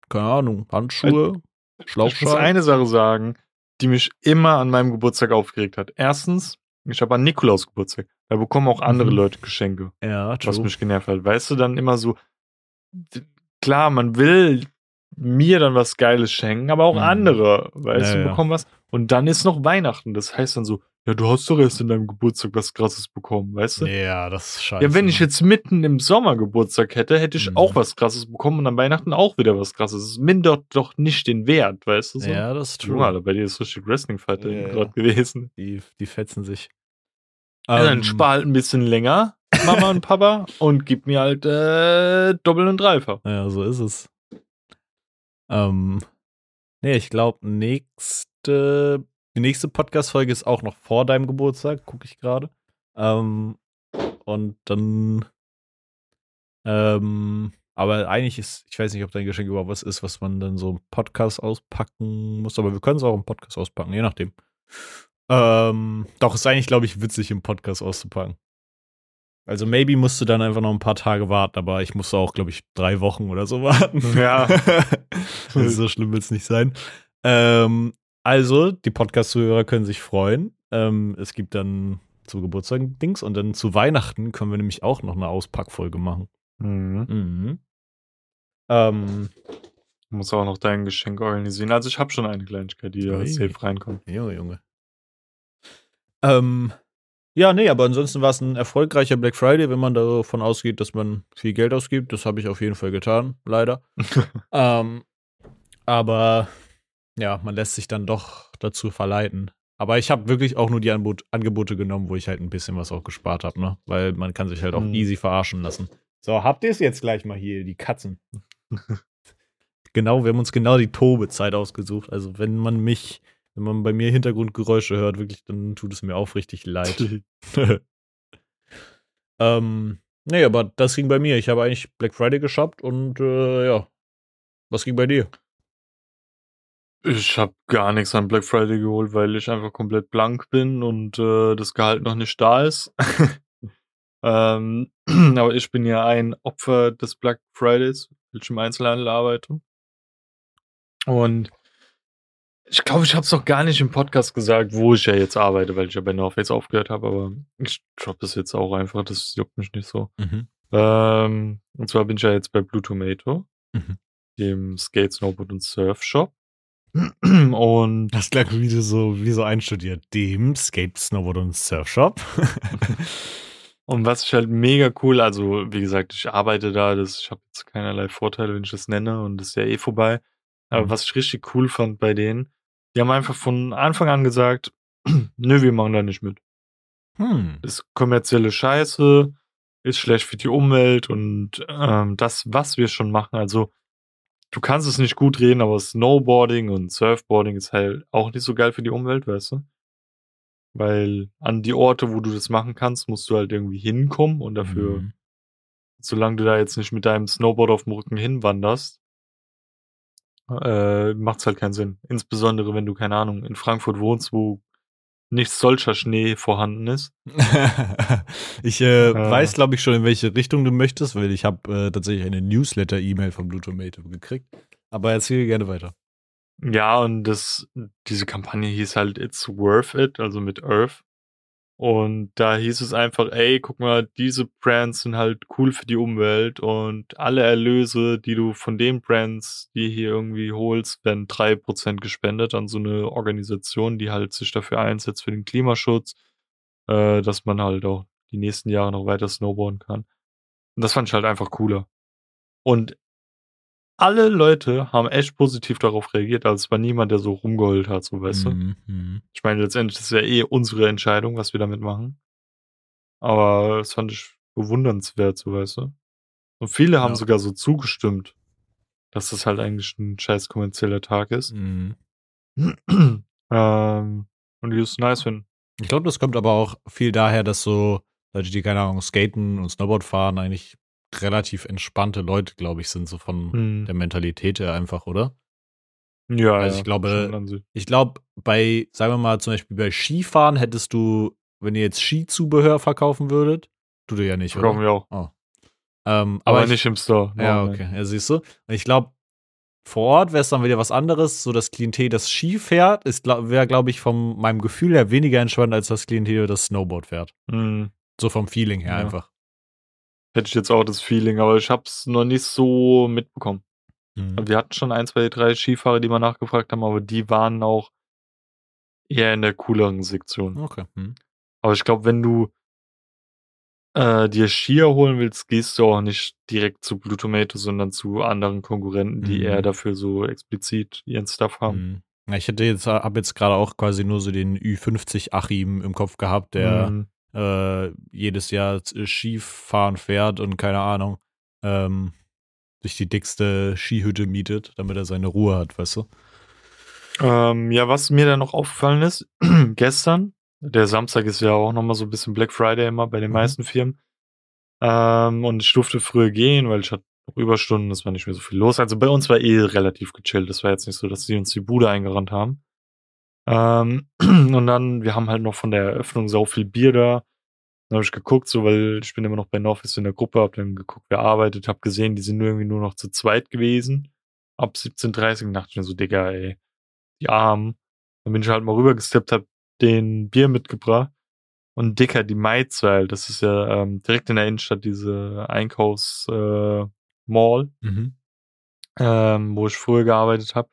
keine Ahnung, Handschuhe, du? Ich muss eine Sache sagen, die mich immer an meinem Geburtstag aufgeregt hat. Erstens, ich habe an Nikolaus Geburtstag. Da bekommen auch andere Mhm. Leute Geschenke. Ja, was true. mich genervt hat. Weißt du, dann immer so, klar, man will mir dann was Geiles schenken, aber auch Mhm. andere, weißt Ja, du, ja. bekommen was. Und dann ist noch Weihnachten. Das heißt dann so, ja, du hast doch erst in deinem Geburtstag was Krasses bekommen, weißt du? Ja, das ist scheiße. Ja, wenn ich jetzt mitten im Sommer Geburtstag hätte, hätte ich Mhm. auch was Krasses bekommen und an Weihnachten auch wieder was Krasses. Es mindert doch nicht den Wert, weißt du so? Ja, das ist true. Alter, bei dir ist richtig Wrestling-Fight Ja, ja. gerade gewesen. Die, die fetzen sich. Ja, dann Ähm, spar halt ein bisschen länger, Mama und Papa, <laughs> und gib mir halt äh, doppelt und dreifach. Ja, so ist es. Ähm, nee, ich glaube, nächste, die nächste Podcast-Folge ist auch noch vor deinem Geburtstag, gucke ich gerade. Ähm, und dann, ähm, aber eigentlich ist, ich weiß nicht, ob dein Geschenk überhaupt was ist, was man dann so im Podcast auspacken muss, aber wir können es auch im Podcast auspacken, je nachdem. Ähm, doch, ist eigentlich, glaube ich, witzig im Podcast auszupacken. Also, maybe musst du dann einfach noch ein paar Tage warten, aber ich musste auch, glaube ich, drei Wochen oder so <laughs> warten. Ja. <laughs> also, so schlimm wird es nicht sein. Ähm, also, die Podcast-Zuhörer können sich freuen. Ähm, es gibt dann zu Geburtstag Dings und dann zu Weihnachten können wir nämlich auch noch eine Auspackfolge machen. Mhm. Mhm. Ähm, Du musst auch noch dein Geschenk organisieren. Also ich habe schon eine Kleinigkeit, die da Ui. safe reinkommt. Junge, Junge. Ähm, ja, nee, aber ansonsten war es ein erfolgreicher Black Friday, wenn man davon ausgeht, dass man viel Geld ausgibt. Das habe ich auf jeden Fall getan, leider. <laughs> ähm, aber ja, man lässt sich dann doch dazu verleiten. Aber ich habe wirklich auch nur die Anbot Angebote genommen, wo ich halt ein bisschen was auch gespart habe, ne? Weil man kann sich halt auch Mhm. easy verarschen lassen. So, habt ihr es jetzt gleich mal hier, die Katzen? <laughs> genau, wir haben uns genau die Tobezeit ausgesucht. Also, wenn man mich, wenn man bei mir Hintergrundgeräusche hört, wirklich, dann tut es mir aufrichtig leid. <laughs> <laughs> ähm, nee, aber das ging bei mir. Ich habe eigentlich Black Friday geshoppt und äh, ja. Was ging bei dir? Ich habe gar nichts an Black Friday geholt, weil ich einfach komplett blank bin und äh, das Gehalt noch nicht da ist. <laughs> ähm, <clears throat> aber ich bin ja ein Opfer des Black Fridays, weil ich im Einzelhandel arbeite. Und ich glaube, ich habe es doch gar nicht im Podcast gesagt, wo ich ja jetzt arbeite, weil ich ja bei North Face aufgehört habe, aber ich droppe das jetzt auch einfach, das juckt mich nicht so. Mhm. Ähm, und zwar bin ich ja jetzt bei Blue Tomato, Mhm. dem Skate, Snowboard und Surf Shop. <clears throat> Und Das klang wie so, wie so einstudiert. Dem Skate, Snowboard und Surfshop. <laughs> Und was ich halt mega cool, also wie gesagt, ich arbeite da, das, ich habe jetzt keinerlei Vorteile, wenn ich das nenne und das ist ja eh vorbei. Aber Mhm. was ich richtig cool fand bei denen, die haben einfach von Anfang an gesagt, <clears throat> nö, wir machen da nicht mit. Hm. ist kommerzielle Scheiße, ist schlecht für die Umwelt und ähm, das, was wir schon machen, also du kannst es nicht gut reden, aber Snowboarding und Surfboarding ist halt auch nicht so geil für die Umwelt, weißt du? Weil an die Orte, wo du das machen kannst, musst du halt irgendwie hinkommen und dafür, Mhm. solange du da jetzt nicht mit deinem Snowboard auf dem Rücken hinwanderst, äh, macht's halt keinen Sinn. Insbesondere, wenn du, keine Ahnung, in Frankfurt wohnst, wo nicht solcher Schnee vorhanden ist. <laughs> ich äh, Äh. weiß, glaube ich, schon, in welche Richtung du möchtest, weil ich habe äh, tatsächlich eine Newsletter-E-Mail von Blue Tomato gekriegt. Aber erzähl gerne weiter. Ja, und das, diese Kampagne hieß halt It's Worth It, also mit Earth. Und da hieß es einfach, ey, guck mal, diese Brands sind halt cool für die Umwelt und alle Erlöse, die du von den Brands, die hier irgendwie holst, werden drei Prozent gespendet an so eine Organisation, die halt sich dafür einsetzt für den Klimaschutz, äh, dass man halt auch die nächsten Jahre noch weiter snowboarden kann. Und das fand ich halt einfach cooler. Und alle Leute haben echt positiv darauf reagiert, also es war niemand, der so rumgeheult hat, so weißt du. Mhm, mhm. Ich meine, letztendlich ist es ja eh unsere Entscheidung, was wir damit machen. Aber das fand ich bewundernswert, so weißt du. Und viele haben Ja. sogar so zugestimmt, dass das halt eigentlich ein scheiß kommerzieller Tag ist. Mhm. <clears throat> ähm, und die es nice finden. Ich glaube, das kommt aber auch viel daher, dass so Leute, die keine Ahnung, skaten und Snowboard fahren, eigentlich relativ entspannte Leute, glaube ich, sind so von Hm. der Mentalität her einfach, oder? Ja, Also ja, ich glaube. Ich glaube, bei, sagen wir mal, zum Beispiel bei Skifahren hättest du, wenn ihr jetzt Skizubehör verkaufen würdet, tut ihr ja nicht, Verkaufen oder? wir auch. Ähm, Aber, aber ich, nicht im Store. Ja, Nein, okay. Ja, siehst du. Und ich glaube, vor Ort wäre es dann wieder was anderes. So das Klientel, das Ski fährt, ist, wäre, glaube ich, von meinem Gefühl her weniger entspannt als das Klientel, das Snowboard fährt. Hm. So vom Feeling her Ja. einfach. Hätte ich jetzt auch das Feeling, aber ich hab's noch nicht so mitbekommen. Mhm. Wir hatten schon ein, zwei, drei Skifahrer, die mal nachgefragt haben, aber die waren auch eher in der cooleren Sektion. Okay. Mhm. Aber ich glaube, wenn du äh, dir Skier holen willst, gehst du auch nicht direkt zu Blue Tomato, sondern zu anderen Konkurrenten, die Mhm. eher dafür so explizit ihren Stuff haben. Mhm. Ja, ich hätte jetzt, habe jetzt gerade auch quasi nur so den Ü50 Achim im Kopf gehabt, der Mhm. Äh, jedes Jahr z- Skifahren fährt und keine Ahnung, ähm, sich die dickste Skihütte mietet, damit er seine Ruhe hat, weißt du? Ähm, ja, was mir dann noch aufgefallen ist, <clears throat> gestern, der Samstag ist ja auch nochmal so ein bisschen Black Friday immer bei den Mhm. meisten Firmen. Ähm, und ich durfte früher gehen, weil ich hatte noch Überstunden, es war nicht mehr so viel los. Also bei uns war eh relativ gechillt. Das war jetzt nicht so, dass sie uns die Bude eingerannt haben. Ähm, <clears throat> und dann, wir haben halt noch von der Eröffnung so viel Bier da. Dann habe ich geguckt, so, weil ich bin immer noch bei Northwest in der Gruppe, hab dann geguckt, wer arbeitet, hab gesehen, die sind nur irgendwie nur noch zu zweit gewesen. Ab 17.30 Uhr dachte ich mir so, Digga, ey, die Armen. Dann bin ich halt mal rübergesteppt, hab den Bier mitgebracht. Und Dicker, die Maizweil, das ist ja ähm, direkt in der Innenstadt diese Einkaufs äh, Mhm. ähm, wo ich früher gearbeitet habe.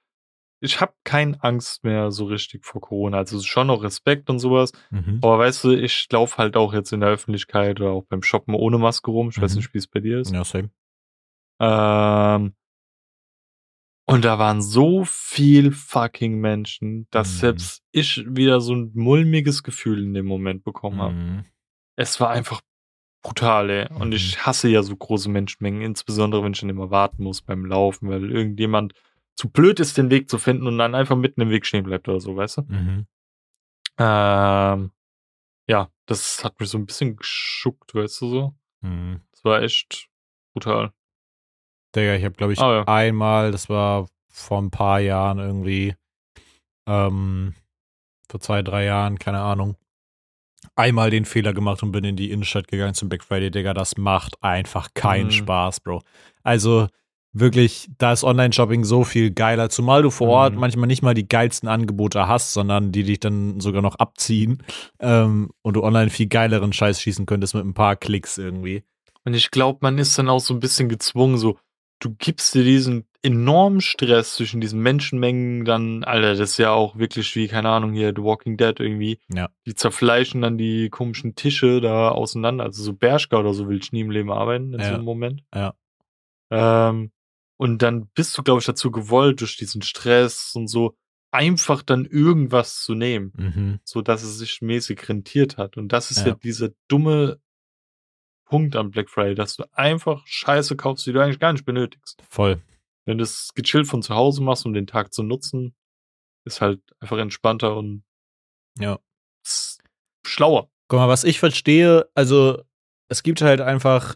Ich habe keine Angst mehr so richtig vor Corona. Also schon noch Respekt und sowas. Mhm. Aber weißt du, ich laufe halt auch jetzt in der Öffentlichkeit oder auch beim Shoppen ohne Maske rum. Ich weiß Mhm. nicht, wie es bei dir ist. Ja, same. Ähm, und da waren so viel fucking Menschen, dass Mhm. selbst ich wieder so ein mulmiges Gefühl in dem Moment bekommen habe. Mhm. Es war einfach brutal, ey. Und Mhm. ich hasse ja so große Menschenmengen, insbesondere wenn ich dann immer warten muss beim Laufen, weil irgendjemand zu blöd ist, den Weg zu finden und dann einfach mitten im Weg stehen bleibt oder so, weißt du? Mhm. Ähm, ja, das hat mich so ein bisschen geschuckt, weißt du so? Mhm. Das war echt brutal. Digga, ich habe, glaube ich, Ah, ja. einmal, das war vor ein paar Jahren irgendwie, ähm, vor zwei, drei Jahren, keine Ahnung, einmal den Fehler gemacht und bin in die Innenstadt gegangen zum Black Friday, Digga. Das macht einfach keinen Mhm. Spaß, Bro. Also wirklich, da ist Online-Shopping so viel geiler, zumal du vor Ort Mhm. manchmal nicht mal die geilsten Angebote hast, sondern die dich dann sogar noch abziehen ähm, und du online viel geileren Scheiß schießen könntest mit ein paar Klicks irgendwie. Und ich glaube, man ist dann auch so ein bisschen gezwungen, so, du gibst dir diesen enormen Stress zwischen diesen Menschenmengen dann, Alter, das ist ja auch wirklich wie, keine Ahnung, hier The Walking Dead irgendwie. Ja. Die zerfleischen dann die komischen Tische da auseinander. Also so Bershka oder so will ich nie im Leben arbeiten in so Ja. einem Moment. Ja. Ähm, und dann bist du, glaube ich, dazu gewollt, durch diesen Stress und so, einfach dann irgendwas zu nehmen, Mhm. so dass es sich mäßig rentiert hat. Und das ist ja, Ja. dieser dumme Punkt am Black Friday, dass du einfach Scheiße kaufst, die du eigentlich gar nicht benötigst. Voll. Wenn du es gechillt von zu Hause machst, um den Tag zu nutzen, ist halt einfach entspannter und Ja. schlauer. Guck mal, was ich verstehe, also es gibt halt einfach,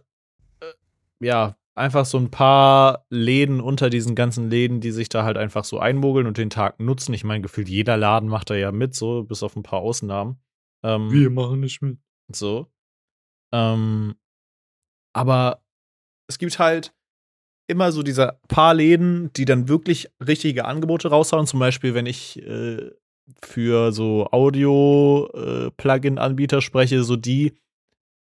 äh, ja, einfach so ein paar Läden unter diesen ganzen Läden, die sich da halt einfach so einmogeln und den Tag nutzen. Ich meine, gefühlt jeder Laden macht da ja mit, so, bis auf ein paar Ausnahmen. Ähm, Wir machen nicht mit. So. Ähm, aber es gibt halt immer so diese paar Läden, die dann wirklich richtige Angebote raushauen. Zum Beispiel, wenn ich äh, für so Audio-Plugin-Anbieter spreche, so die,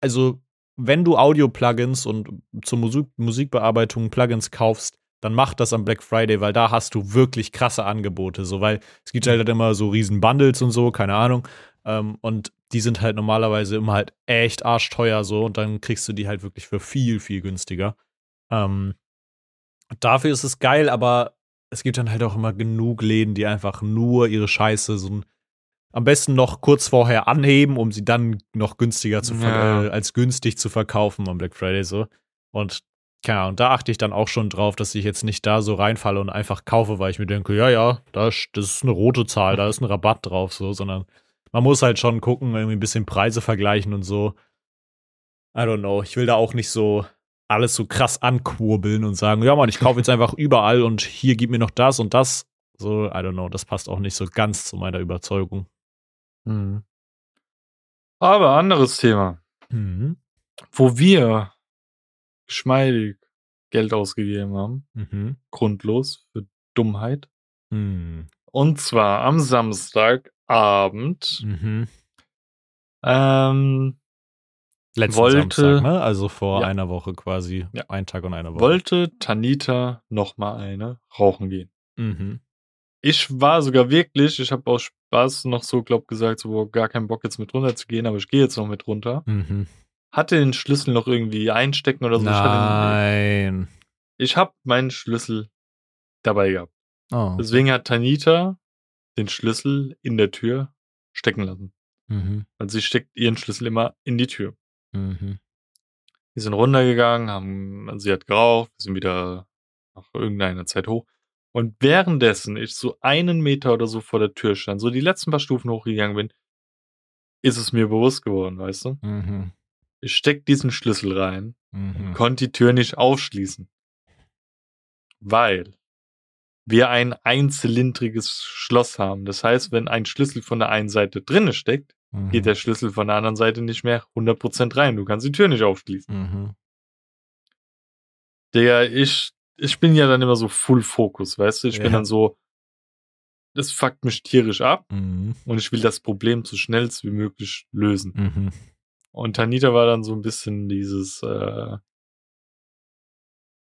also wenn du Audio-Plugins und zur Musik Musikbearbeitung Plugins kaufst, dann mach das am Black Friday, weil da hast du wirklich krasse Angebote. So, weil es gibt halt immer so riesen Bundles und so, keine Ahnung. Ähm, und die sind halt normalerweise immer halt echt arschteuer so und dann kriegst du die halt wirklich für viel, viel günstiger. Ähm, dafür ist es geil, aber es gibt dann halt auch immer genug Läden, die einfach nur ihre Scheiße so ein, am besten noch kurz vorher anheben, um sie dann noch günstiger zu Ja. äh, als günstig zu verkaufen am Black Friday so. Und keine Ahnung, da achte ich dann auch schon drauf, dass ich jetzt nicht da so reinfalle und einfach kaufe, weil ich mir denke, ja, ja, da ist, das ist eine rote Zahl, da ist ein Rabatt drauf, so, sondern man muss halt schon gucken, irgendwie ein bisschen Preise vergleichen und so. I don't know. Ich will da auch nicht so alles so krass ankurbeln und sagen, ja, Mann, ich kaufe jetzt <laughs> einfach überall und hier gib mir noch das und das. So, I don't know. Das passt auch nicht so ganz zu meiner Überzeugung. Mhm. Aber anderes Thema, Mhm. wo wir geschmeidig Geld ausgegeben haben, Mhm. grundlos für Dummheit. Mhm. Und zwar am Samstagabend. Mhm. Ähm, Letzten Wollte- Samstag, ne? Also vor Ja. einer Woche quasi. Ja. Ein Tag und eine Woche. wollte Tanita noch mal eine rauchen gehen. Mhm. Ich war sogar wirklich, ich habe aus Spaß noch so, glaub, gesagt, so boah, gar keinen Bock jetzt mit runter zu gehen, aber ich gehe jetzt noch mit runter. Mhm. Hatte den Schlüssel noch irgendwie einstecken oder so. Nein. ich habe meinen Schlüssel dabei gehabt. Oh. Deswegen hat Tanita den Schlüssel in der Tür stecken lassen. Mhm. Weil sie steckt ihren Schlüssel immer in die Tür. Mhm. Wir sind runtergegangen, haben, also sie hat geraucht, wir sind wieder nach irgendeiner Zeit hoch. Und währenddessen ich so einen Meter oder so vor der Tür stand, so die letzten paar Stufen hochgegangen bin, ist es mir bewusst geworden, weißt du? Mhm. Ich steck diesen Schlüssel rein, Mhm. konnte die Tür nicht aufschließen. Weil wir ein einzylindriges Schloss haben. Das heißt, wenn ein Schlüssel von der einen Seite drinne steckt, Mhm. geht der Schlüssel von der anderen Seite nicht mehr 100% rein. Du kannst die Tür nicht aufschließen. Mhm. Digga, ich, ich bin ja dann immer so Full Fokus, weißt du? Ich bin Ja. dann so, das fuckt mich tierisch ab Mhm. und ich will das Problem so schnell wie möglich lösen. Mhm. Und Tanita war dann so ein bisschen dieses, äh,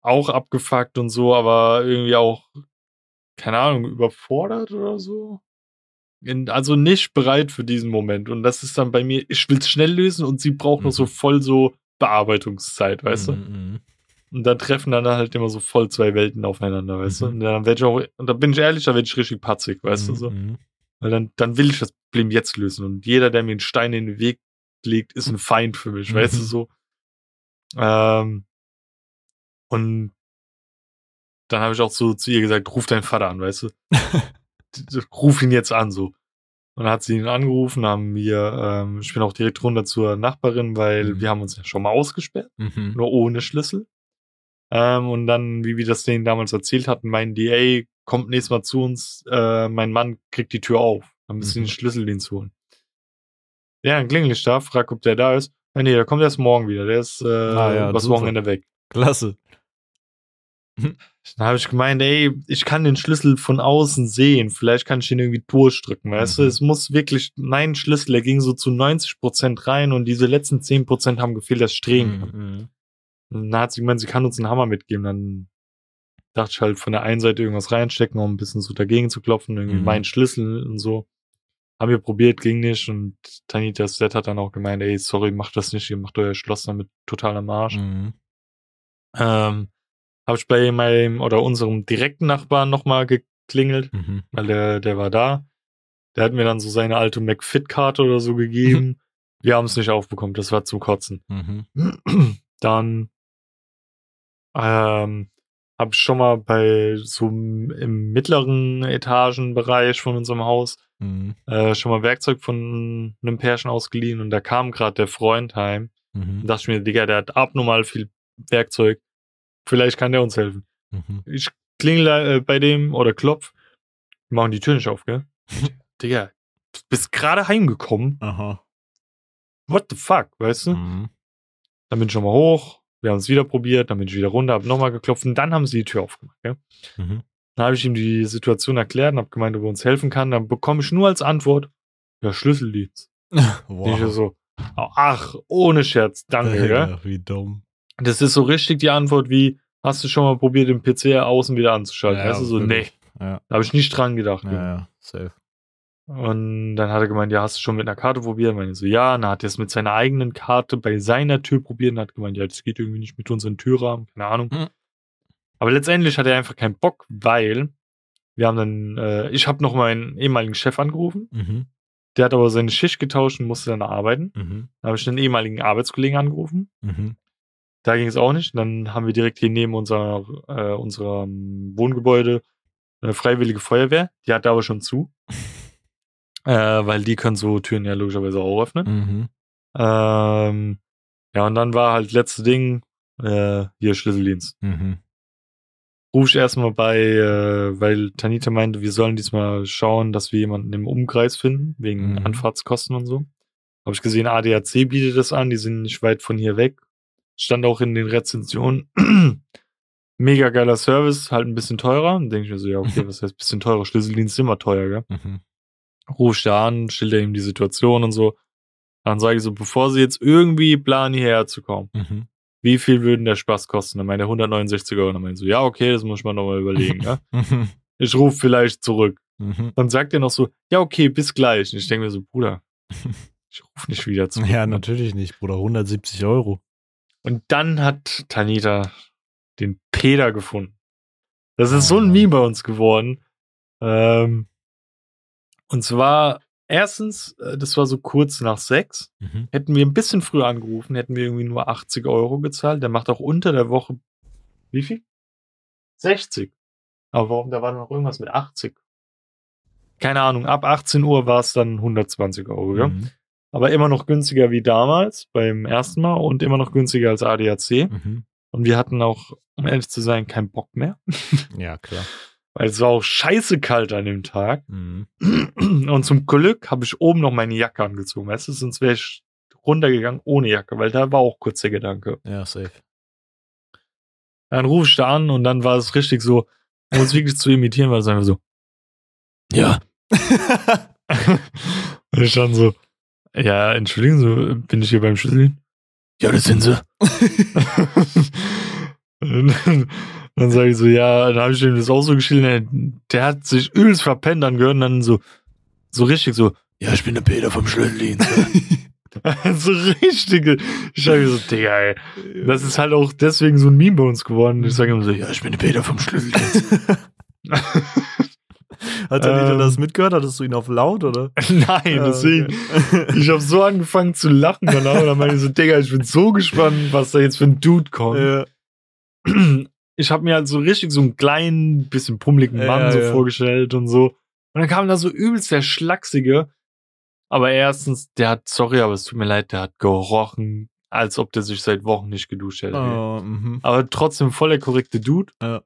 auch abgefuckt und so, aber irgendwie auch, keine Ahnung, überfordert oder so. In, also nicht bereit für diesen Moment. Und das ist dann bei mir, ich will es schnell lösen und sie braucht noch so Mhm. voll so Bearbeitungszeit, weißt du? Mhm. Und da treffen dann halt immer so voll zwei Welten aufeinander, weißt du? Mhm. Und dann werd ich auch, und da bin ich ehrlich, da werd ich richtig patzig, weißt du so? Mhm. Weil dann, dann will ich das Problem jetzt lösen. Und jeder, der mir einen Stein in den Weg legt, ist ein Feind für mich, Mhm. weißt du so? Ähm, und dann habe ich auch so zu ihr gesagt, ruf deinen Vater an, weißt du? <laughs> Ruf ihn jetzt an, so. Und dann hat sie ihn angerufen, haben wir, ähm, ich bin auch direkt runter zur Nachbarin, weil Mhm. wir haben uns ja schon mal ausgesperrt Mhm. nur ohne Schlüssel. Ähm, und dann, wie wir das denen damals erzählt hatten, meinen die, ey, kommt nächstes Mal zu uns, äh, mein Mann kriegt die Tür auf. Dann müssen wir Mhm. den Schlüsseldienst holen. Ja, dann klingel ich da, frag, ob der da ist. Ah, nee, der kommt erst morgen wieder. Der ist äh, Ah, ja, super. Wochenende weg. Klasse. Dann habe ich gemeint, ey, ich kann den Schlüssel von außen sehen. Vielleicht kann ich ihn irgendwie durchdrücken, weißt du? Mhm. Es muss wirklich, mein Schlüssel, der ging so zu 90% rein und diese letzten 10% haben gefehlt, drehen kann. Mhm. Dann hat sie gemeint, sie kann uns einen Hammer mitgeben. Dann dachte ich halt von der einen Seite irgendwas reinstecken, um ein bisschen so dagegen zu klopfen, irgendwie Mhm. meinen Schlüssel und so. Haben wir probiert, ging nicht und Tanitas Dad hat dann auch gemeint, ey, sorry, macht das nicht, ihr macht euer Schloss damit total am Arsch. Mhm. Ähm, habe ich bei meinem oder unserem direkten Nachbarn nochmal geklingelt, Mhm. weil der, der war da. Der hat mir dann so seine alte McFit-Karte oder so gegeben. <laughs> Wir haben es nicht aufbekommen, das war zum Kotzen. Mhm. <clears throat> Dann ähm, habe ich schon mal bei so im im mittleren Etagenbereich von unserem Haus Mhm. äh, schon mal Werkzeug von einem Pärchen ausgeliehen und da kam gerade der Freund heim Mhm. und dachte ich mir, Digga, der hat abnormal viel Werkzeug. Vielleicht kann der uns helfen. Mhm. Ich klingel äh, bei dem oder klopf, die machen die Tür nicht auf, gell? <laughs> Digga, du bist gerade heimgekommen. Aha. What the fuck, weißt du? Mhm. Dann bin ich schon mal hoch, wir haben es wieder probiert, dann bin ich wieder runter, hab nochmal geklopft und dann haben sie die Tür aufgemacht. Gell? Mhm. Dann habe ich ihm die Situation erklärt und habe gemeint, ob er uns helfen kann. Dann bekomme ich nur als Antwort, ja, Schlüsseldienst. <laughs> Wow. Ich so, ach, ohne Scherz, danke, <laughs> ja, wie dumm. Das ist so richtig die Antwort wie, hast du schon mal probiert, den PC außen wieder anzuschalten? Ja, weißt du, so, nee, wirklich. Ja, da habe ich nicht dran gedacht. ja, ja, safe. Und dann hat er gemeint, ja, hast du schon mit einer Karte probiert? Meine ich so, ja. Und dann hat er es mit seiner eigenen Karte bei seiner Tür probiert und hat gemeint, ja, das geht irgendwie nicht mit unseren Türrahmen, keine Ahnung. Mhm. Aber letztendlich hat er einfach keinen Bock, weil wir haben dann, äh, ich habe noch meinen ehemaligen Chef angerufen. Mhm. Der hat aber seine Schicht getauscht und musste dann arbeiten. Mhm. Dann habe ich einen ehemaligen Arbeitskollegen angerufen. Mhm. Da ging es auch nicht. Dann haben wir direkt hier neben unserer, äh, unserem Wohngebäude eine freiwillige Feuerwehr. Die hat aber schon zu. <laughs> äh, weil die können so Türen ja logischerweise auch öffnen. Mhm. Ähm, ja, und dann war halt letzte Ding, äh, hier Schlüsseldienst. Mhm. Ruf ich erstmal bei, äh, weil Tanita meinte, wir sollen diesmal schauen, dass wir jemanden im Umkreis finden, wegen Mhm. Anfahrtskosten und so. Habe ich gesehen, ADAC bietet das an, die sind nicht weit von hier weg. Stand auch in den Rezensionen. <clears throat> Mega geiler Service, halt ein bisschen teurer. Dann denke ich mir so, ja, okay, <laughs> was heißt bisschen teurer? Schlüsseldienst ist immer teuer, gell? Mhm. Ruf ich da an, schilder ihm die Situation und so. Dann sage ich so, bevor sie jetzt irgendwie planen, hierher zu kommen, Mhm. wie viel würden der Spaß kosten? Dann meinte er 169 Euro. Dann meinte ich so, ja, okay, das muss ich mal nochmal überlegen. <laughs> ja? Mhm. Ich rufe vielleicht zurück. Mhm. Dann sagt er noch so, ja, okay, bis gleich. Und ich denke mir so, Bruder, ich rufe nicht wieder zurück. Ja, Mann. natürlich nicht, Bruder. 170 Euro. Und dann hat Tanita den Peter gefunden. Das ist so ein Mann. Meme bei uns geworden. Ähm, und zwar, erstens, äh, das war so kurz nach sechs. Mhm. Hätten wir ein bisschen früher angerufen, hätten wir irgendwie nur 80 Euro gezahlt. Der macht auch unter der Woche, wie viel? 60. Aber warum, da war noch irgendwas mit 80. Keine Ahnung, ab 18 Uhr war es dann 120 Euro, ja? Mhm. Aber immer noch günstiger wie damals beim ersten Mal und immer noch günstiger als ADAC. Mhm. Und wir hatten auch, um ehrlich zu sein, keinen Bock mehr. Ja, klar. Weil es war auch scheiße kalt an dem Tag. Mhm. Und zum Glück habe ich oben noch meine Jacke angezogen, weißt du? Sonst wäre ich runtergegangen ohne Jacke, weil da war auch kurz der Gedanke. Ja, safe. Dann rufe ich da an und dann war es richtig so, um es wirklich zu imitieren, war es einfach so, ja. <laughs> und ich dann so, ja, entschuldigen Sie, bin ich hier beim Schlüsseln? Ja, das sind Sie. <laughs> dann, sage ich so, ja, dann habe ich ihm das auch so geschildert, der hat sich übelst verpennt angehört und dann so, so richtig so, ja, ich bin der Peter vom Schlüsseldienst. so <laughs> richtig. Ich sage so, Digga, ey. Das ist halt auch deswegen so ein Meme bei uns geworden. Ich sage immer so, ja, ich bin der Peter vom Schlüsseldienst. <laughs> <laughs> Hat er Ähm. das mitgehört? Hattest du ihn auf laut, oder? Nein, Ja, deswegen. okay. Ich habe so angefangen zu lachen danach und dann meinte ich so, Digga, ich bin so gespannt, was da jetzt für ein Dude kommt. ja. <clears throat> Ich habe mir halt so richtig so einen kleinen, bisschen pummeligen Ja, Mann so ja. vorgestellt und so. Und dann kam da so übelst der Schlachsige. Aber erstens, der hat, sorry, aber es tut mir leid, der hat gerochen, als ob der sich seit Wochen nicht geduscht hätte. Oh, mhm. aber trotzdem voll der korrekte Dude. Ja.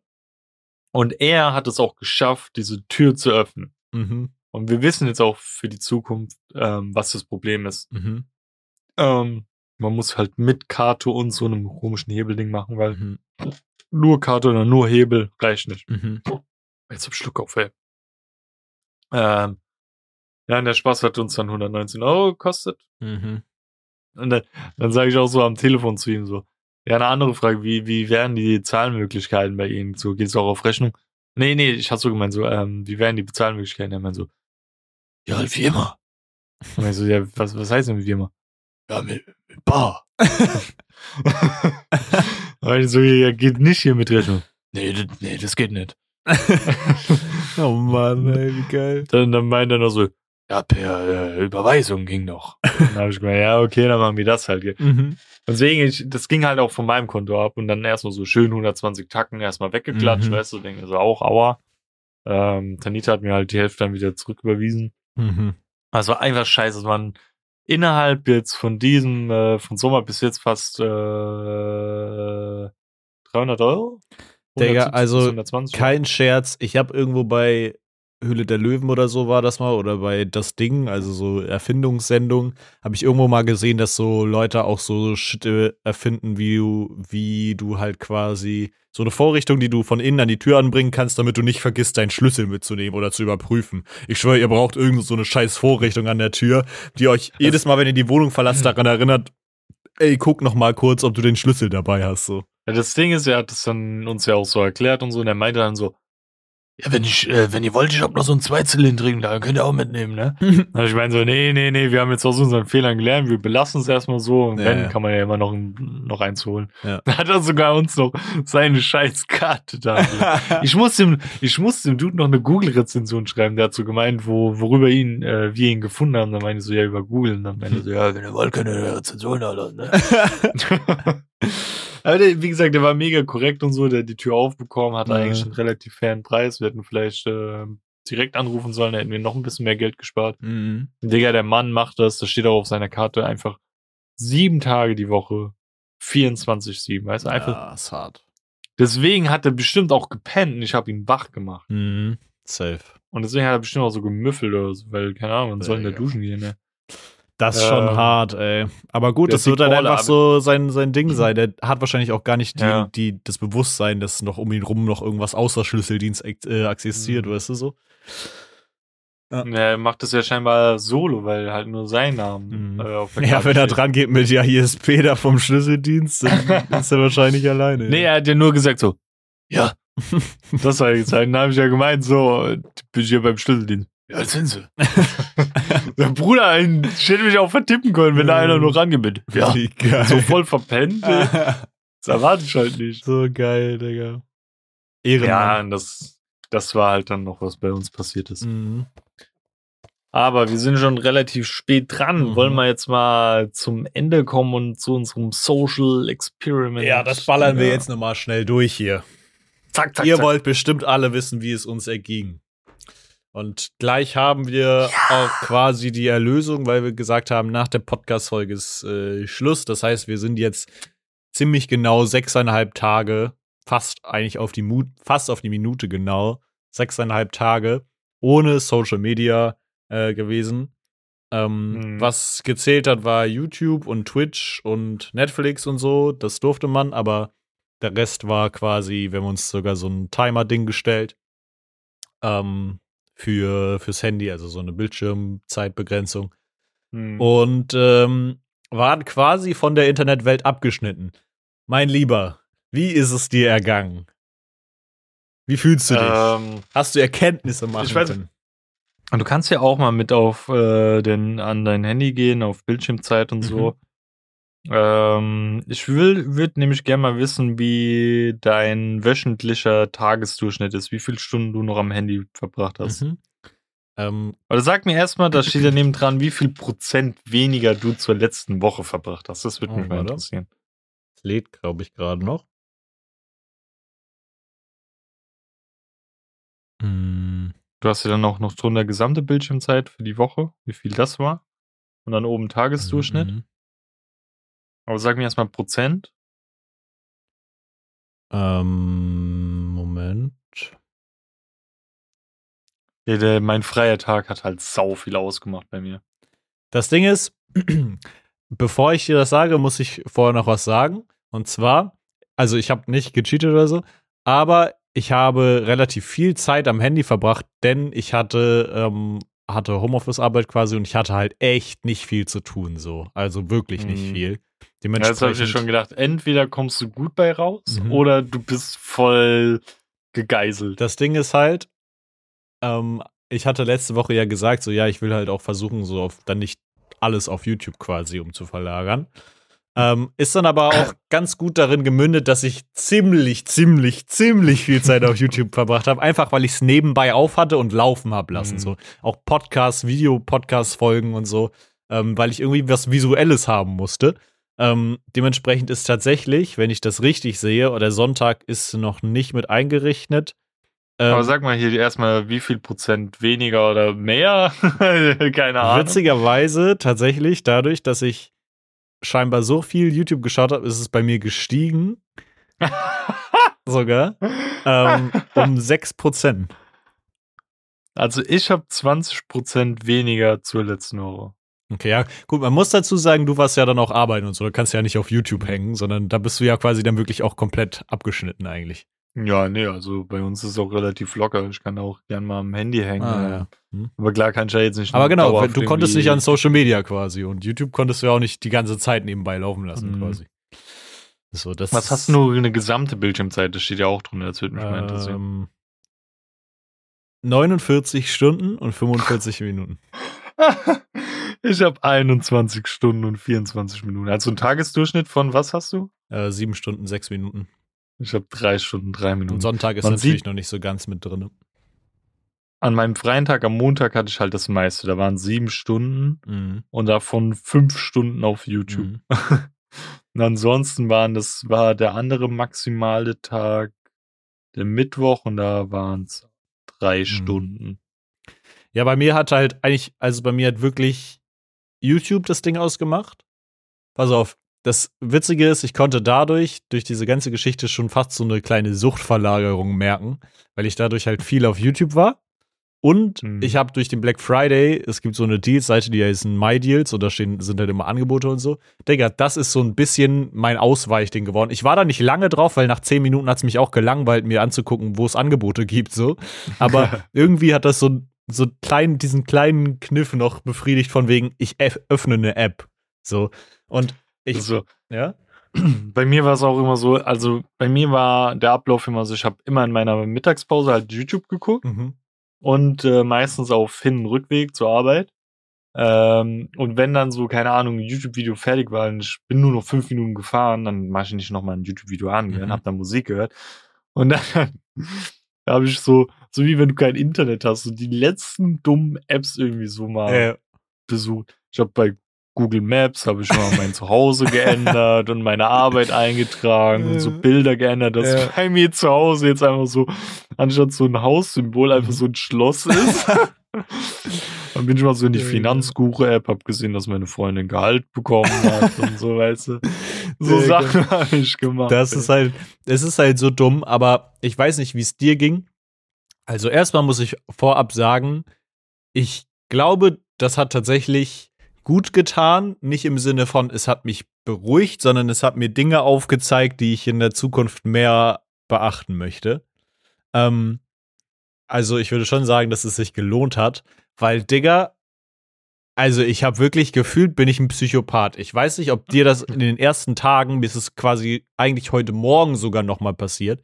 Und er hat es auch geschafft, diese Tür zu öffnen. Mhm. Und wir wissen jetzt auch für die Zukunft, ähm, was das Problem ist. Mhm. Ähm, man muss halt mit Karte und so einem komischen Hebelding machen, weil Mhm. Nur Karte oder nur Hebel reicht nicht. Mhm. Jetzt hab ich Schluck auf, ey. Ähm, ja, und der Spaß hat uns dann 119 Euro gekostet. Mhm. Und dann, dann sage ich auch so am Telefon zu ihm so, Ja, eine andere Frage, wie, wie wären die Zahlmöglichkeiten bei Ihnen? So, geht es auch auf Rechnung? Nee, nee, ich hatte so gemeint, so, ähm, wie wären die Bezahlmöglichkeiten? Er meint so, ja, wie immer. Und ich so, ja, was, was heißt denn wie immer? Ja, mit, mit Bar. <laughs> <laughs> So, ja, geht nicht hier mit Rechnung. Nee, das, nee, das geht nicht. <laughs> oh Mann, ey, wie geil. Dann, dann meint er noch so, ja, per äh, Überweisung ging doch. dann habe ich gemeint, ja, okay, dann machen wir das halt. Mhm. Deswegen, ich, das ging halt auch von meinem Konto ab und dann erstmal so schön 120 Tacken erstmal weggeklatscht, Mhm. weißt du, denke so auch, aua. Ähm, Tanita hat mir halt die Hälfte dann wieder zurücküberwiesen. Mhm. Also war einfach scheiße. Es waren innerhalb jetzt von diesem, äh, von Sommer bis jetzt fast äh, 300 Euro? Digga, 170 also bis 120 Euro. Kein Scherz. Ich habe irgendwo bei Höhle der Löwen oder so war das mal oder bei Das Ding, also so Erfindungssendung, habe ich irgendwo mal gesehen, dass so Leute auch so Shit äh, erfinden, wie du, wie du halt quasi so eine Vorrichtung, die du von innen an die Tür anbringen kannst, damit du nicht vergisst, deinen Schlüssel mitzunehmen oder zu überprüfen. Ich schwöre, ihr braucht irgend so eine scheiß Vorrichtung an der Tür, die euch jedes Mal, wenn ihr die Wohnung verlasst, daran erinnert, ey, guck noch mal kurz, ob du den Schlüssel dabei hast, so. Ja, das Ding ist, er hat das dann uns ja auch so erklärt und so, und er meinte dann so, ja, wenn ich, äh, wenn ihr wollt, ich hab noch so einen Zweizylindrigen da, könnt ihr auch mitnehmen, ne? <laughs> Und ich meine so, nee, nee, nee, wir haben jetzt aus unseren Fehlern gelernt, wir belassen es erstmal so und Ja, wenn, ja. kann man ja immer noch, ein- noch eins holen. Ja. <laughs> Da hat er sogar uns noch seine scheiß Karte da. <laughs> ich musste ihm, ich musste dem Dude noch eine Google-Rezension schreiben, der hat so gemeint, wo, worüber ihn, äh, wir ihn gefunden haben. Dann meinte ich so, ja, über Google. Und dann meinte er so, ja, wenn ihr wollt, könnt ihr eine Rezension da lassen, ne? Aber der, wie gesagt, der war mega korrekt und so, der hat die Tür aufbekommen, hat Ja. eigentlich einen relativ fairen Preis. Wir hätten vielleicht äh, direkt anrufen sollen, da hätten wir noch ein bisschen mehr Geld gespart. mhm. Digga, der Mann macht das, das steht auch auf seiner Karte, einfach sieben Tage die Woche, 24-7, weißt du, einfach. Ja, ist hart. Deswegen hat er bestimmt auch gepennt und ich habe ihn wach gemacht. Mhm. Safe. Und deswegen hat er bestimmt auch so gemüffelt oder so, weil, keine Ahnung, man soll in der duschen gehen, ne? Das ist schon Ähm, hart, ey. Aber gut, das wird halt Dick Baller, einfach so sein, sein Ding sein. Der hat wahrscheinlich auch gar nicht die, Ja. die, das Bewusstsein, dass noch um ihn rum noch irgendwas außer Schlüsseldienst äh, existiert, Mhm. weißt du so? Ja. Ja, Er macht das ja scheinbar solo, weil halt nur sein Namen Mhm. äh, Ja, wenn er steht. dran geht mit ja, hier ist Peter vom Schlüsseldienst, dann <laughs> ist er wahrscheinlich alleine. Nee, er hat ja nur gesagt so, ja. <laughs> das er gesagt. Dann habe ich ja gemeint, so, äh, bin ich hier beim Schlüsseldienst. Ja, das sind sie. <laughs> Der Bruder, ich hätte mich auch vertippen können, wenn da einer noch rangeht. Ja, so voll verpennt. <laughs> Das erwarte ich halt nicht. so geil, Digga. Ehrenmann. Ja, das, das war halt dann noch, was bei uns passiert ist. Mhm. Aber wir sind schon relativ spät dran. Mhm. Wollen wir jetzt mal zum Ende kommen und zu unserem Social Experiment? Ja, das ballern wir Ja. jetzt nochmal schnell durch hier. Zack, zack, Ihr zack. wollt bestimmt alle wissen, wie es uns erging. Und gleich haben wir auch quasi die Erlösung, weil wir gesagt haben, nach der Podcast-Folge ist äh, Schluss. Das heißt, wir sind jetzt ziemlich genau sechseinhalb Tage, fast eigentlich auf die Mu fast auf die Minute genau, sechseinhalb Tage ohne Social Media äh, gewesen. Ähm, Mhm. Was gezählt hat, war YouTube und Twitch und Netflix und so. Das durfte man, aber der Rest war quasi, wir haben uns sogar so ein Timer-Ding gestellt ähm, für, fürs Handy, also so eine Bildschirmzeitbegrenzung. Hm. Und ähm, waren quasi von der Internetwelt abgeschnitten. Mein Lieber, wie ist es dir ergangen? Wie fühlst du dich? Ähm, Hast du Erkenntnisse machen weiß- können? und du kannst ja auch mal mit auf äh, den, an dein Handy gehen, auf Bildschirmzeit und so. Ähm, ich will, würde nämlich gerne mal wissen, wie dein wöchentlicher Tagesdurchschnitt ist, wie viele Stunden du noch am Handy verbracht hast. Mhm. Ähm, Aber sag mir erstmal, da steht daneben dran, wie viel Prozent weniger du zur letzten Woche verbracht hast. Das würde Oh, mich mal interessieren. es lädt, glaube ich, gerade noch. Hm, Du hast ja dann auch noch drunter gesamte Bildschirmzeit für die Woche, wie viel das war. Und dann oben Tagesdurchschnitt. mhm. Aber sag mir erstmal Prozent. Ähm, Moment. Ja, der, mein freier Tag hat halt sau viel ausgemacht bei mir. Das Ding ist, <clears throat> bevor ich dir das sage, muss ich vorher noch was sagen. Und zwar, also ich habe nicht gecheatet oder so, aber ich habe relativ viel Zeit am Handy verbracht, denn ich hatte, ähm, hatte Homeoffice-Arbeit quasi und ich hatte halt echt nicht viel zu tun, so. Also wirklich nicht Mhm. Viel. Ja, Dementsprechend. das habe ich schon gedacht. Entweder kommst du gut bei raus Mhm. oder du bist voll gegeißelt. Das Ding ist halt, ähm, ich hatte letzte Woche ja gesagt, so ja, ich will halt auch versuchen, so auf, dann nicht alles auf YouTube quasi um zu verlagern. Ähm, ist dann aber auch <coughs> ganz gut darin gemündet, dass ich ziemlich, ziemlich, ziemlich viel Zeit auf YouTube verbracht habe. Einfach weil ich es nebenbei auf hatte und laufen habe lassen. Mhm. So auch Podcasts, Video-Podcast-Folgen und so, ähm, weil ich irgendwie was Visuelles haben musste. Ähm, dementsprechend ist tatsächlich, wenn ich das richtig sehe, oder Sonntag ist noch nicht mit eingerechnet. Ähm, Aber sag mal hier erstmal, wie viel Prozent weniger oder mehr? <laughs> Keine Ahnung. Witzigerweise tatsächlich dadurch, dass ich scheinbar so viel YouTube geschaut habe, ist es bei mir gestiegen. <laughs> sogar. Ähm, um 6%. Also ich habe 20 Prozent weniger zur letzten Woche. Okay, ja, gut, man muss dazu sagen, du warst ja dann auch arbeiten und so, du kannst ja nicht auf YouTube hängen, sondern da bist du ja quasi dann wirklich auch komplett abgeschnitten eigentlich. Ja, nee, also bei uns ist es auch relativ locker. Ich kann auch gern mal am Handy hängen. Ah, ja. Hm. Aber klar kann ich ja jetzt nicht. Aber genau, du konntest nicht an Social Media quasi und YouTube konntest du ja auch nicht die ganze Zeit nebenbei laufen lassen Mhm. quasi. So, das Was hast du nur eine gesamte Bildschirmzeit? Das steht ja auch drin, das würde mich mal interessieren. ähm, 49 Stunden und 45 Minuten. <laughs> ich habe 21 Stunden und 24 Minuten. Also ein Tagesdurchschnitt von was hast du? Äh, sieben Stunden, sechs Minuten. Ich habe drei Stunden, drei Und Minuten. Sonntag ist Man natürlich noch nicht so ganz mit drin. An meinem freien Tag am Montag hatte ich halt das meiste. Da waren sieben Stunden Mhm. und davon fünf Stunden auf YouTube. Mhm. <laughs> Und ansonsten waren das war der andere maximale Tag der Mittwoch und da waren es drei Mhm. Stunden. Ja, bei mir hat halt eigentlich, also bei mir hat wirklich YouTube das Ding ausgemacht. Pass auf, das Witzige ist, ich konnte dadurch, durch diese ganze Geschichte schon fast so eine kleine Suchtverlagerung merken, weil ich dadurch halt viel auf YouTube war. Und Mhm. ich habe durch den Black Friday, es gibt so eine Deals-Seite, die heißt My Deals und da stehen, sind halt immer Angebote und so. Digga, das ist so ein bisschen mein Ausweichding geworden. Ich war da nicht lange drauf, weil nach zehn Minuten hat es mich auch gelangweilt, mir anzugucken, wo es Angebote gibt, so. Aber <laughs> irgendwie hat das so, so klein, diesen kleinen Kniff noch befriedigt von wegen, ich öff- öffne eine App. So. Und ich, Also, ja? bei mir war es auch immer so, also bei mir war der Ablauf immer so, ich habe immer in meiner Mittagspause halt YouTube geguckt Mhm. und äh, meistens auf Hin- und Rückweg zur Arbeit. Ähm, und wenn dann so, keine Ahnung, ein YouTube-Video fertig war und ich bin nur noch fünf Minuten gefahren, dann mache ich nicht nochmal ein YouTube-Video an, Mhm. mhm. hab dann Musik gehört. Und dann <laughs> da habe ich so, so wie wenn du kein Internet hast, so die letzten dummen Apps irgendwie so mal Äh, besucht. Ich habe bei Google Maps habe ich mal mein Zuhause <laughs> geändert und meine Arbeit eingetragen und so. Bilder geändert, dass Ja. bei mir zu Hause jetzt einfach so anstatt so ein Haussymbol einfach so ein Schloss ist. <laughs> Dann bin ich mal so in die. Finanzguru-App, hab gesehen, dass meine Freundin Gehalt bekommen hat und so, weißt du. So Sachen habe ich gemacht. Das ist halt, es ist halt so dumm, aber ich weiß nicht, wie es dir ging. Also erstmal muss ich vorab sagen, ich glaube, das hat tatsächlich gut getan. Nicht im Sinne von, es hat mich beruhigt, sondern es hat mir Dinge aufgezeigt, die ich in der Zukunft mehr beachten möchte. Ähm, also ich würde schon sagen, dass es sich gelohnt hat, weil Digga, also ich habe wirklich gefühlt, bin ich ein Psychopath. Ich weiß nicht, ob dir das in den ersten Tagen, bis es quasi eigentlich heute Morgen sogar noch mal passiert,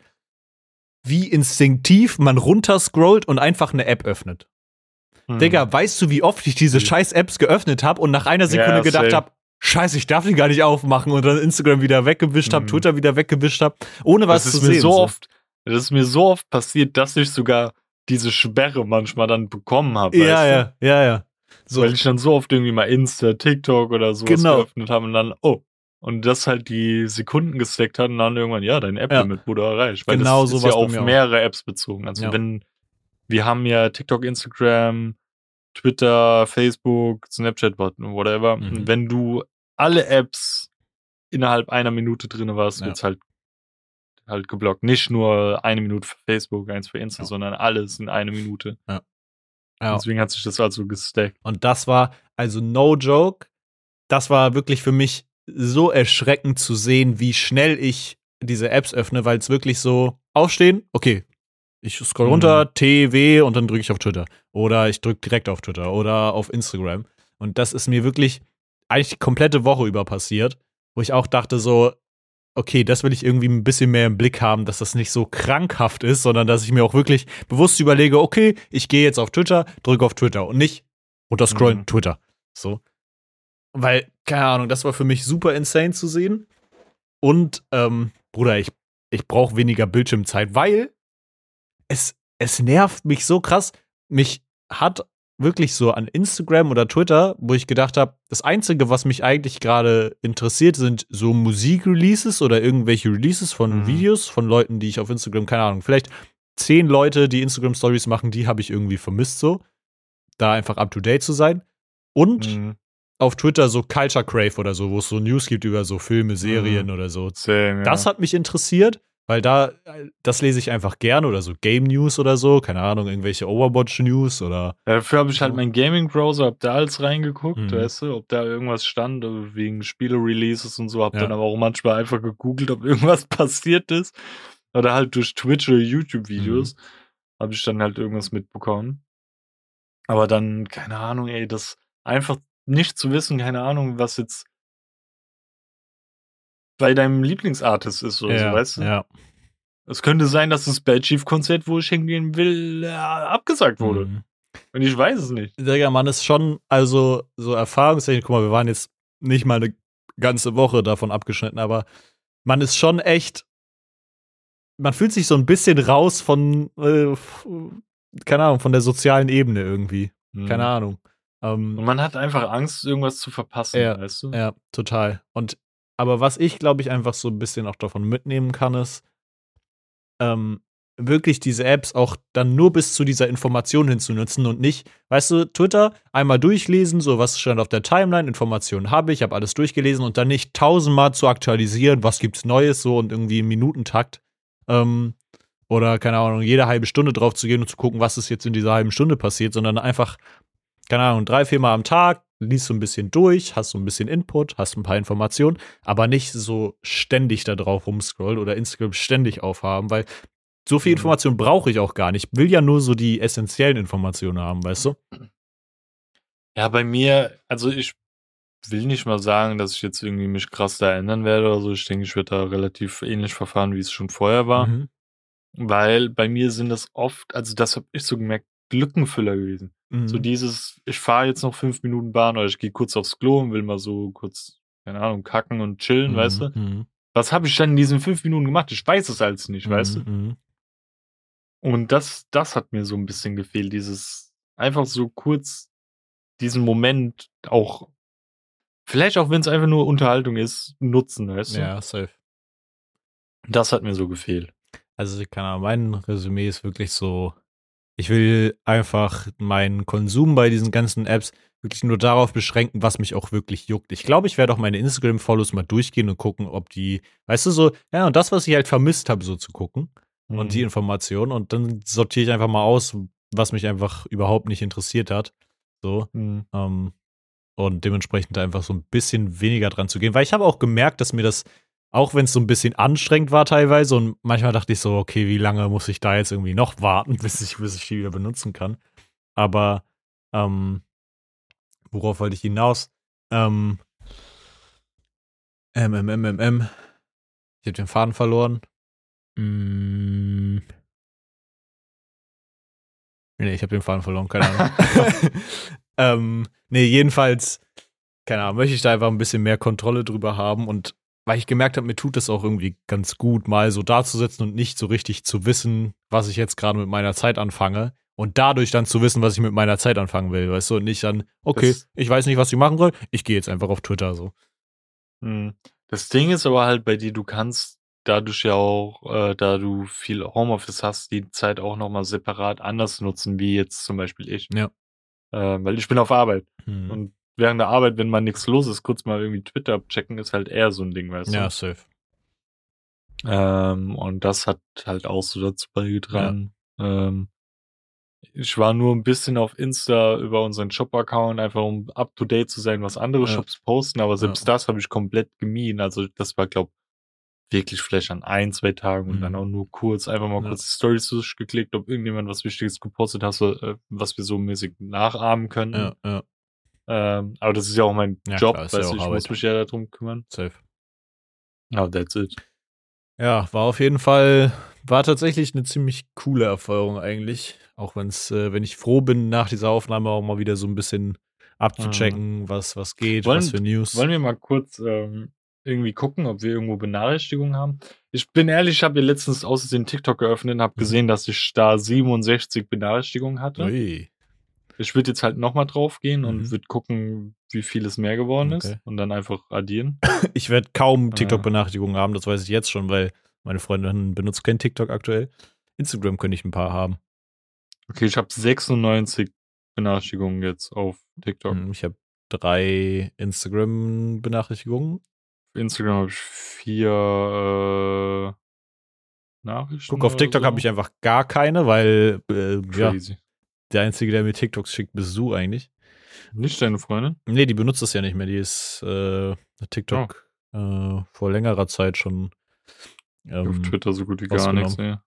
wie instinktiv man runterscrollt und einfach eine App öffnet. Hm. Digga, weißt du, wie oft ich diese Mhm. scheiß Apps geöffnet habe und nach einer Sekunde Ja, gedacht habe, scheiße, ich darf die gar nicht aufmachen und dann Instagram wieder weggewischt habe, Mhm. Twitter wieder weggewischt habe, ohne was das zu ist mir sehen. so oft, das ist mir so oft passiert, dass ich sogar diese Sperre manchmal dann bekommen habe. Ja, ja, ja, ja. So, Weil ich dann so oft irgendwie mal Insta, TikTok oder sowas Genau. geöffnet habe und dann, oh. Und das halt die Sekunden gesteckt hat und dann irgendwann, ja, dein App-Limit wurde erreicht. Weil Genau das so ist ja auf mir auch. mehrere Apps bezogen. Also Ja. wenn, wir haben ja TikTok, Instagram, Twitter, Facebook, Snapchat, whatever. Mhm. Wenn du alle Apps innerhalb einer Minute drin warst, Ja. wird's halt halt geblockt. Nicht nur eine Minute für Facebook, eins für Insta, Ja. sondern alles in eine Minute. ja. Deswegen hat sich das also gestackt. Und das war, also no joke, das war wirklich für mich so erschreckend zu sehen, wie schnell ich diese Apps öffne, weil es wirklich so aufstehen, okay, ich scroll Mhm. runter, T, W und dann drücke ich auf Twitter. Oder ich drücke direkt auf Twitter oder auf Instagram. Und das ist mir wirklich eigentlich die komplette Woche über passiert. wo ich auch dachte so, okay, das will ich irgendwie ein bisschen mehr im Blick haben, dass das nicht so krankhaft ist, sondern dass ich mir auch wirklich bewusst überlege, okay, ich gehe jetzt auf Twitter, drücke auf Twitter und nicht runterscrollen Mhm. Twitter. So. Weil, keine Ahnung, das war für mich super insane zu sehen. Und, ähm, Bruder, ich, ich brauche weniger Bildschirmzeit, weil es, es nervt mich so krass. Mich hat wirklich so an Instagram oder Twitter, wo ich gedacht habe, das Einzige, was mich eigentlich gerade interessiert, sind so Musikreleases oder irgendwelche Releases von Mhm. Videos von Leuten, die ich auf Instagram, keine Ahnung, vielleicht zehn Leute, die Instagram-Stories machen, die habe ich irgendwie vermisst so. Da einfach up to date zu sein. Und Mhm. Auf Twitter so Culture Crave oder so, wo es so News gibt über so Filme, Serien oder so. Same, ja. Das hat mich interessiert, weil da, das lese ich einfach gern oder so Game News oder so, keine Ahnung, irgendwelche Overwatch News oder. Dafür habe ich halt meinen Gaming-Browser, hab da alles reingeguckt, Mhm. weißt du, ob da irgendwas stand, wegen Spiele-Releases und so, hab Ja. dann aber auch manchmal einfach gegoogelt, ob irgendwas <laughs> passiert ist. Oder halt durch Twitch oder YouTube-Videos Mhm. habe ich dann halt irgendwas mitbekommen. Aber dann, keine Ahnung, ey, das einfach nicht zu wissen, keine Ahnung, was jetzt bei deinem Lieblingsartist ist oder so, weißt du? ja. Es könnte sein, dass das Bad Chief Konzert, wo ich hingehen will, äh, abgesagt wurde. Mhm. Und ich weiß es nicht. Digga, man ist schon, also so erfahrungstechnisch, guck mal, wir waren jetzt nicht mal eine ganze Woche davon abgeschnitten, aber man ist schon echt, man fühlt sich so ein bisschen raus von, äh, keine Ahnung, von der sozialen Ebene irgendwie. Keine Mhm. Ahnung. Ähm, Und man hat einfach Angst, irgendwas zu verpassen, Ja, weißt du? Ja, total. Und aber was ich, glaube ich, einfach so ein bisschen auch davon mitnehmen kann, ist, ähm, wirklich diese Apps auch dann nur bis zu dieser Information hinzunutzen und nicht, weißt du, Twitter einmal durchlesen, so was stand auf der Timeline, Informationen habe ich, habe alles durchgelesen und dann nicht tausendmal zu aktualisieren, was gibt's Neues so und irgendwie im Minutentakt. Ähm, oder keine Ahnung, jede halbe Stunde drauf zu gehen und zu gucken, was ist jetzt in dieser halben Stunde passiert, sondern einfach, keine Ahnung, drei, viermal am Tag, liest so ein bisschen durch, hast so ein bisschen Input, hast ein paar Informationen, aber nicht so ständig da drauf rumscrollen oder Instagram ständig aufhaben, weil so viel Mhm. Information brauche ich auch gar nicht. Ich will ja nur so die essentiellen Informationen haben, weißt du? Ja, bei mir, also ich will nicht mal sagen, dass ich jetzt irgendwie mich krass da ändern werde oder so. Ich denke, ich werde da relativ ähnlich verfahren, wie es schon vorher war. Mhm. Weil bei mir sind das oft, also das habe ich so gemerkt, Lückenfüller gewesen. Mhm. So dieses, ich fahre jetzt noch fünf Minuten Bahn oder ich gehe kurz aufs Klo und will mal so kurz, keine Ahnung, kacken und chillen, Mhm, weißt du? mhm, Was habe ich dann in diesen fünf Minuten gemacht? Ich weiß es alles nicht, weißt du? mhm, Und das, das hat mir so ein bisschen gefehlt, dieses einfach so kurz diesen Moment auch, vielleicht auch wenn es einfach nur Unterhaltung ist, nutzen, weißt du? Ja, safe. Das hat mir so gefehlt. Also, ich kann mein Resümee ist wirklich so, ich will einfach meinen Konsum bei diesen ganzen Apps wirklich nur darauf beschränken, was mich auch wirklich juckt. Ich glaube, ich werde auch meine Instagram-Follows mal durchgehen und gucken, ob die, weißt du, so, ja, und das, was ich halt vermisst habe, so zu gucken und die Mhm. Informationen und dann sortiere ich einfach mal aus, was mich einfach überhaupt nicht interessiert hat. So. Mhm. Ähm, und dementsprechend einfach so ein bisschen weniger dran zu gehen. Weil ich habe auch gemerkt, dass mir das, auch wenn es so ein bisschen anstrengend war teilweise, und manchmal dachte ich so, okay, wie lange muss ich da jetzt irgendwie noch warten, <laughs> bis ich, bis ich die wieder benutzen kann. Aber ähm, worauf wollte ich hinaus? Ähm, M, M, M, M, M. Ich habe den Faden verloren. Mm. Nee, ich habe den Faden verloren, keine Ahnung. <laughs> <laughs> ähm, nee, jedenfalls, keine Ahnung, möchte ich da einfach ein bisschen mehr Kontrolle drüber haben und weil ich gemerkt habe, mir tut es auch irgendwie ganz gut, mal so dazusitzen und nicht so richtig zu wissen, was ich jetzt gerade mit meiner Zeit anfange und dadurch dann zu wissen, was ich mit meiner Zeit anfangen will, weißt du, und nicht dann, okay, Das- ich weiß nicht, was ich machen soll, ich gehe jetzt einfach auf Twitter so. Mhm. Das Ding ist aber halt bei dir, du kannst dadurch ja auch, äh, da du viel Homeoffice hast, die Zeit auch nochmal separat anders nutzen, wie jetzt zum Beispiel ich. Ja. Äh, weil ich bin auf Arbeit. Hm. Und während der Arbeit, wenn mal nichts los ist, kurz mal irgendwie Twitter abchecken, ist halt eher so ein Ding, weißt ja, du? safe. Ähm, und das hat halt auch so dazu beigetragen. Ähm, ich war nur ein bisschen auf Insta über unseren Shop-Account, einfach um up to date zu sein, was andere Ja. Shops posten, aber selbst Ja. das habe ich komplett gemieden. Also das war, glaub wirklich vielleicht an ein, zwei Tagen und Mhm. dann auch nur kurz, einfach mal Ja. kurz die Stories durchgeklickt, ob irgendjemand was Wichtiges gepostet hat, äh, was wir so mäßig nachahmen können. Ja, ja, Ähm, aber das ist ja auch mein Ja, Job, klar, ja weißt auch ich muss mich ja darum kümmern. safe. Oh, that's it. Ja, war auf jeden Fall, war tatsächlich eine ziemlich coole Erfahrung eigentlich. Auch wenn's, äh, wenn ich froh bin, nach dieser Aufnahme auch mal wieder so ein bisschen abzuchecken, was, was geht, Wollen- was für News. Wollen wir mal kurz ähm, irgendwie gucken, ob wir irgendwo Benachrichtigungen haben? Ich bin ehrlich, ich habe hier letztens aus den TikTok geöffnet und habe Mhm. gesehen, dass ich da 67 Benachrichtigungen hatte. Ui. Ich würde jetzt halt nochmal drauf gehen Mhm. und würde gucken, wie viel es mehr geworden Okay. ist und dann einfach addieren. <laughs> Ich werde kaum Ah. TikTok-Benachrichtigungen haben, das weiß ich jetzt schon, weil meine Freundin benutzt kein TikTok aktuell. Instagram könnte ich ein paar haben. Okay, ich habe 96 Benachrichtigungen jetzt auf TikTok. Hm, Ich habe drei Instagram-Benachrichtigungen. Instagram habe ich vier äh, Nachrichten. Guck, auf TikTok so. habe ich einfach gar keine, weil äh, ja. Der Einzige, der mir TikToks schickt, bist du eigentlich. Nicht deine Freundin? Nee, die benutzt das ja nicht mehr. Die ist äh, TikTok äh, vor längerer Zeit schon. auf Ähm, Twitter so gut wie gar nichts mehr.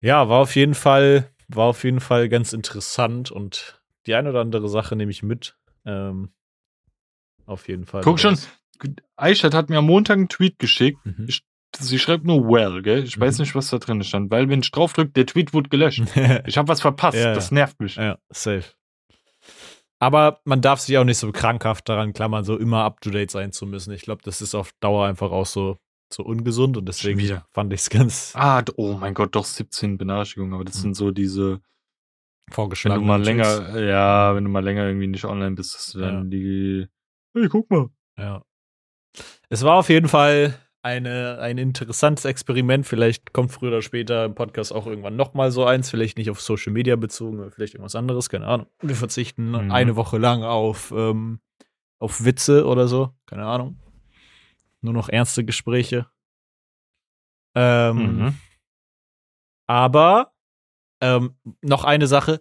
ja, war auf jeden Fall, war auf jeden Fall ganz interessant und die eine oder andere Sache nehme ich mit. Ähm, auf jeden Fall. Guck schon, Eichert hat mir am Montag einen Tweet geschickt. Mhm. Sie schreibt nur well, gell? Ich weiß Mhm. nicht, was da drin stand, weil wenn ich draufdrücke, der Tweet wurde gelöscht. <laughs> Ich habe was verpasst. Ja, das ja. nervt mich. Ja, safe. Aber man darf sich auch nicht so krankhaft daran klammern, so immer up to date sein zu müssen. Ich glaube, das ist auf Dauer einfach auch so, so ungesund und deswegen wieder. fand ich es ganz Ah, oh mein Gott, doch 17 Benachrichtigungen, aber das Mhm. sind so diese, wenn vorgeschlagen. du mal länger, ja, wenn du mal länger irgendwie nicht online bist, dass du dann die, hey, guck mal. Ja. Es war auf jeden Fall eine, ein interessantes Experiment. Vielleicht kommt früher oder später im Podcast auch irgendwann noch mal so eins. Vielleicht nicht auf Social Media bezogen, vielleicht irgendwas anderes. Keine Ahnung. Wir verzichten Mhm. eine Woche lang auf, ähm, auf Witze oder so. Keine Ahnung. Nur noch ernste Gespräche. Ähm, Mhm. aber ähm, noch eine Sache.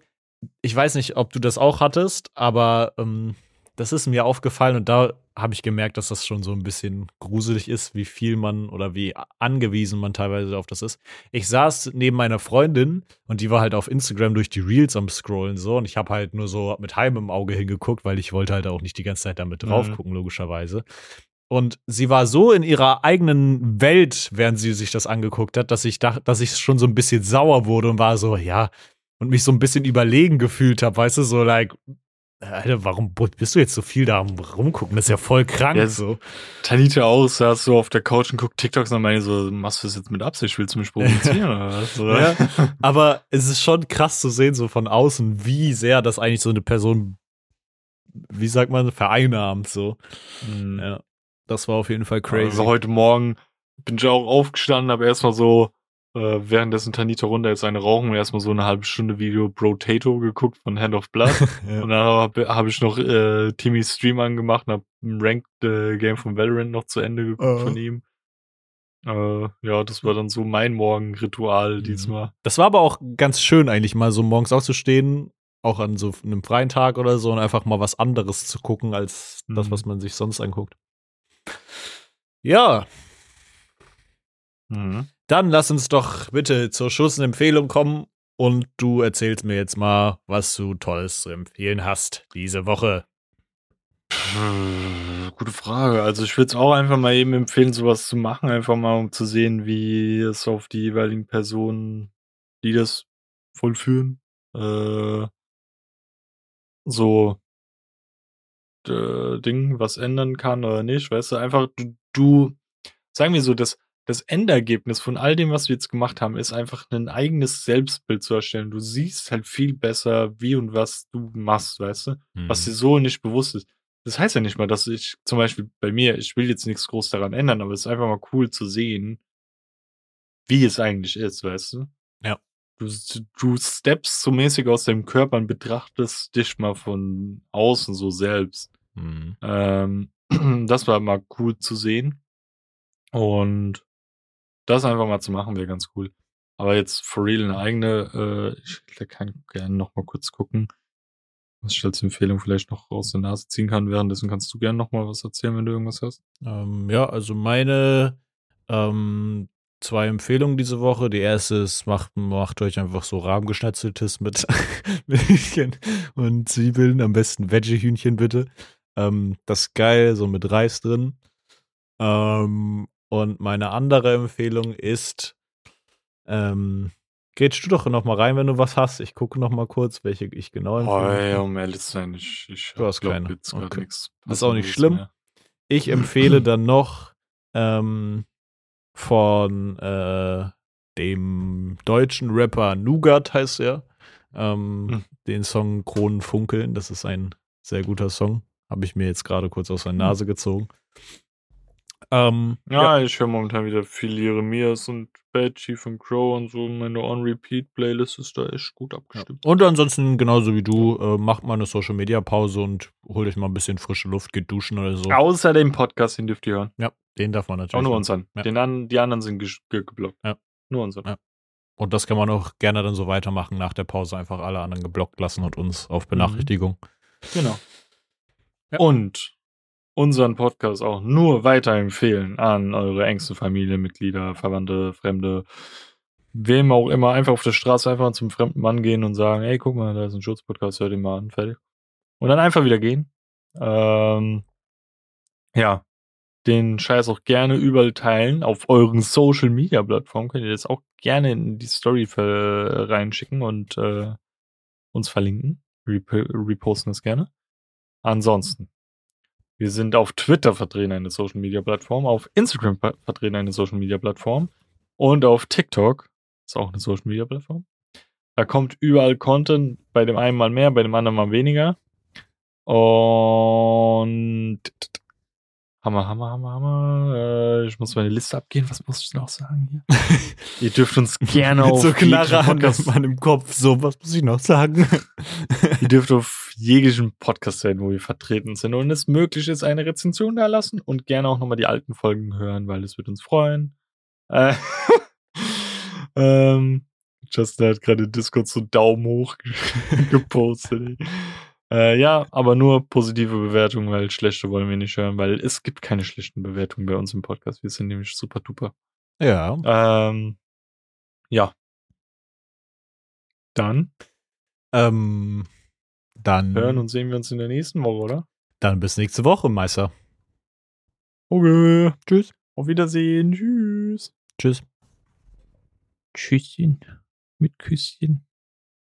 Ich weiß nicht, ob du das auch hattest, aber ähm, das ist mir aufgefallen und da habe ich gemerkt, dass das schon so ein bisschen gruselig ist, wie viel man oder wie angewiesen man teilweise auf das ist. Ich saß neben meiner Freundin und die war halt auf Instagram durch die Reels am Scrollen so und ich habe halt nur so mit halbem Auge hingeguckt, weil ich wollte halt auch nicht die ganze Zeit damit drauf Mhm. gucken, logischerweise. Und sie war so in ihrer eigenen Welt, während sie sich das angeguckt hat, dass ich dachte, dass ich schon so ein bisschen sauer wurde und war so, ja, und mich so ein bisschen überlegen gefühlt habe, weißt du, so like, Alter, warum bist du jetzt so viel da rumgucken? Das ist ja voll krank Ja, so. Tanita auch, saß so auf der Couch und guckt TikToks und meine so, machst du das jetzt mit Absicht? Willst du mich provozieren oder was? <laughs> Oder? Ja. Aber es ist schon krass zu sehen, so von außen, wie sehr das eigentlich so eine Person, wie sagt man, vereinnahmt, so. Mhm. Ja. Das war auf jeden Fall crazy. Also heute Morgen bin ich auch aufgestanden, habe erstmal so, äh, währenddessen Tanita runter ist eine rauchen und erstmal so eine halbe Stunde Video Brotato geguckt von Hand of Blood. <laughs> ja. Und dann habe hab ich noch äh, Timmys Stream angemacht und habe ein Ranked äh, Game von Valorant noch zu Ende geguckt Oh. von ihm. Äh, ja, das war dann so mein Morgenritual Mhm. diesmal. Das war aber auch ganz schön, eigentlich mal so morgens aufzustehen, auch an so einem freien Tag oder so, und einfach mal was anderes zu gucken, als das, Mhm. was man sich sonst anguckt. Ja, Mhm. Dann lass uns doch bitte zur Schussenempfehlung kommen und du erzählst mir jetzt mal, was du Tolles zu empfehlen hast diese Woche. Gute Frage. Also ich würde es auch einfach mal eben empfehlen, sowas zu machen, einfach mal um zu sehen, wie es auf die jeweiligen Personen, die das vollführen, äh, so äh, Ding was ändern kann oder nicht. Weißt du, einfach du, du sagen wir so, das, das Endergebnis von all dem, was wir jetzt gemacht haben, ist einfach ein eigenes Selbstbild zu erstellen. Du siehst halt viel besser, wie und was du machst, weißt du? was dir Mhm. so nicht bewusst ist. Das heißt ja nicht mal, dass ich zum Beispiel bei mir, ich will jetzt nichts groß daran ändern, aber es ist einfach mal cool zu sehen, wie es eigentlich ist, weißt du? Ja. Du, du steppst so mäßig aus deinem Körper und betrachtest dich mal von außen so selbst. Mhm. Ähm, <clears throat> das war mal cool zu sehen. Und das einfach mal zu machen, wäre ganz cool. Aber jetzt for real eine eigene, äh, ich kann gerne noch mal kurz gucken, was ich als Empfehlung vielleicht noch aus der Nase ziehen kann. Währenddessen kannst du gerne noch mal was erzählen, wenn du irgendwas hast. Ähm, ja, also meine ähm, zwei Empfehlungen diese Woche. Die erste ist, macht, macht euch einfach so Rahmengeschnetzeltes mit <laughs> mit und Zwiebeln, am besten Veggie-Hühnchen bitte. Ähm, das ist geil, so mit Reis drin. Ähm, und meine andere Empfehlung ist, ähm, gehst du doch noch mal rein, wenn du was hast. Ich gucke noch mal kurz, welche ich genau Oh, empfehle. ey, um ehrlich zu sein, ich, ich Du hast glaub keine. jetzt Okay. nichts. Das ist auch nicht schlimm. mehr. Ich empfehle dann noch ähm, von äh, dem deutschen Rapper Nougat heißt er. Ähm, Hm. Den Song Kronen funkeln. Das ist ein sehr guter Song. Habe ich mir jetzt gerade kurz aus der Hm. Nase gezogen. Ähm, Ja, ich höre momentan wieder viel Jeremias und Bad Chief und Crow und so. Meine On-Repeat-Playlist ist da echt gut Ja. abgestimmt. Und ansonsten, genauso wie du, äh, macht mal eine Social Media Pause und holt euch mal ein bisschen frische Luft, geht duschen oder so. Außer dem Podcast, den dürft ihr hören. Ja, den darf man natürlich. Auch nur unseren. Ja. Den an, die anderen sind ge ge geblockt. Ja. Nur unseren. Ja. Und das kann man auch gerne dann so weitermachen nach der Pause, einfach alle anderen geblockt lassen und uns auf Benachrichtigung. Genau. Ja. Und unseren Podcast auch nur weiterempfehlen an eure engsten Familienmitglieder, Verwandte, Fremde, wem auch immer. Einfach auf der Straße einfach mal zum fremden Mann gehen und sagen, hey, guck mal, da ist ein Schutzpodcast, hört ihn mal an, fertig. Und dann einfach wieder gehen. Ähm, ja, den Scheiß auch gerne überall teilen. Auf euren Social Media Plattformen könnt ihr das auch gerne in die Story reinschicken und äh, uns verlinken. Rep reposten es gerne. Ansonsten, wir sind auf Twitter vertreten, eine Social Media Plattform, auf Instagram ver- vertreten, eine Social Media Plattform und auf TikTok ist auch eine Social Media Plattform. Da kommt überall Content, bei dem einen mal mehr, bei dem anderen mal weniger. Und Hammer, Hammer, Hammer, Hammer. Äh, ich muss meine Liste abgehen. Was muss ich noch sagen hier? <laughs> Ihr dürft uns gerne auf so Knarre an meinem Kopf. So, was muss ich noch sagen? <laughs> Ihr dürft auf jeglichen Podcast sein, wo wir vertreten sind und es möglich ist, eine Rezension da lassen und gerne auch nochmal die alten Folgen hören, weil es wird uns freuen. Äh, <laughs> ähm, Justin hat gerade Discord so Daumen hoch gepostet. Äh, ja, aber nur positive Bewertungen, weil schlechte wollen wir nicht hören, weil es gibt keine schlechten Bewertungen bei uns im Podcast. Wir sind nämlich super duper. ja. Ähm, ja. Dann Ähm, dann, hören und sehen wir uns in der nächsten Woche, oder? dann bis nächste Woche, Meister. Okay. Tschüss. Auf Wiedersehen. Tschüss. Tschüss. Tschüsschen. Mit Küsschen.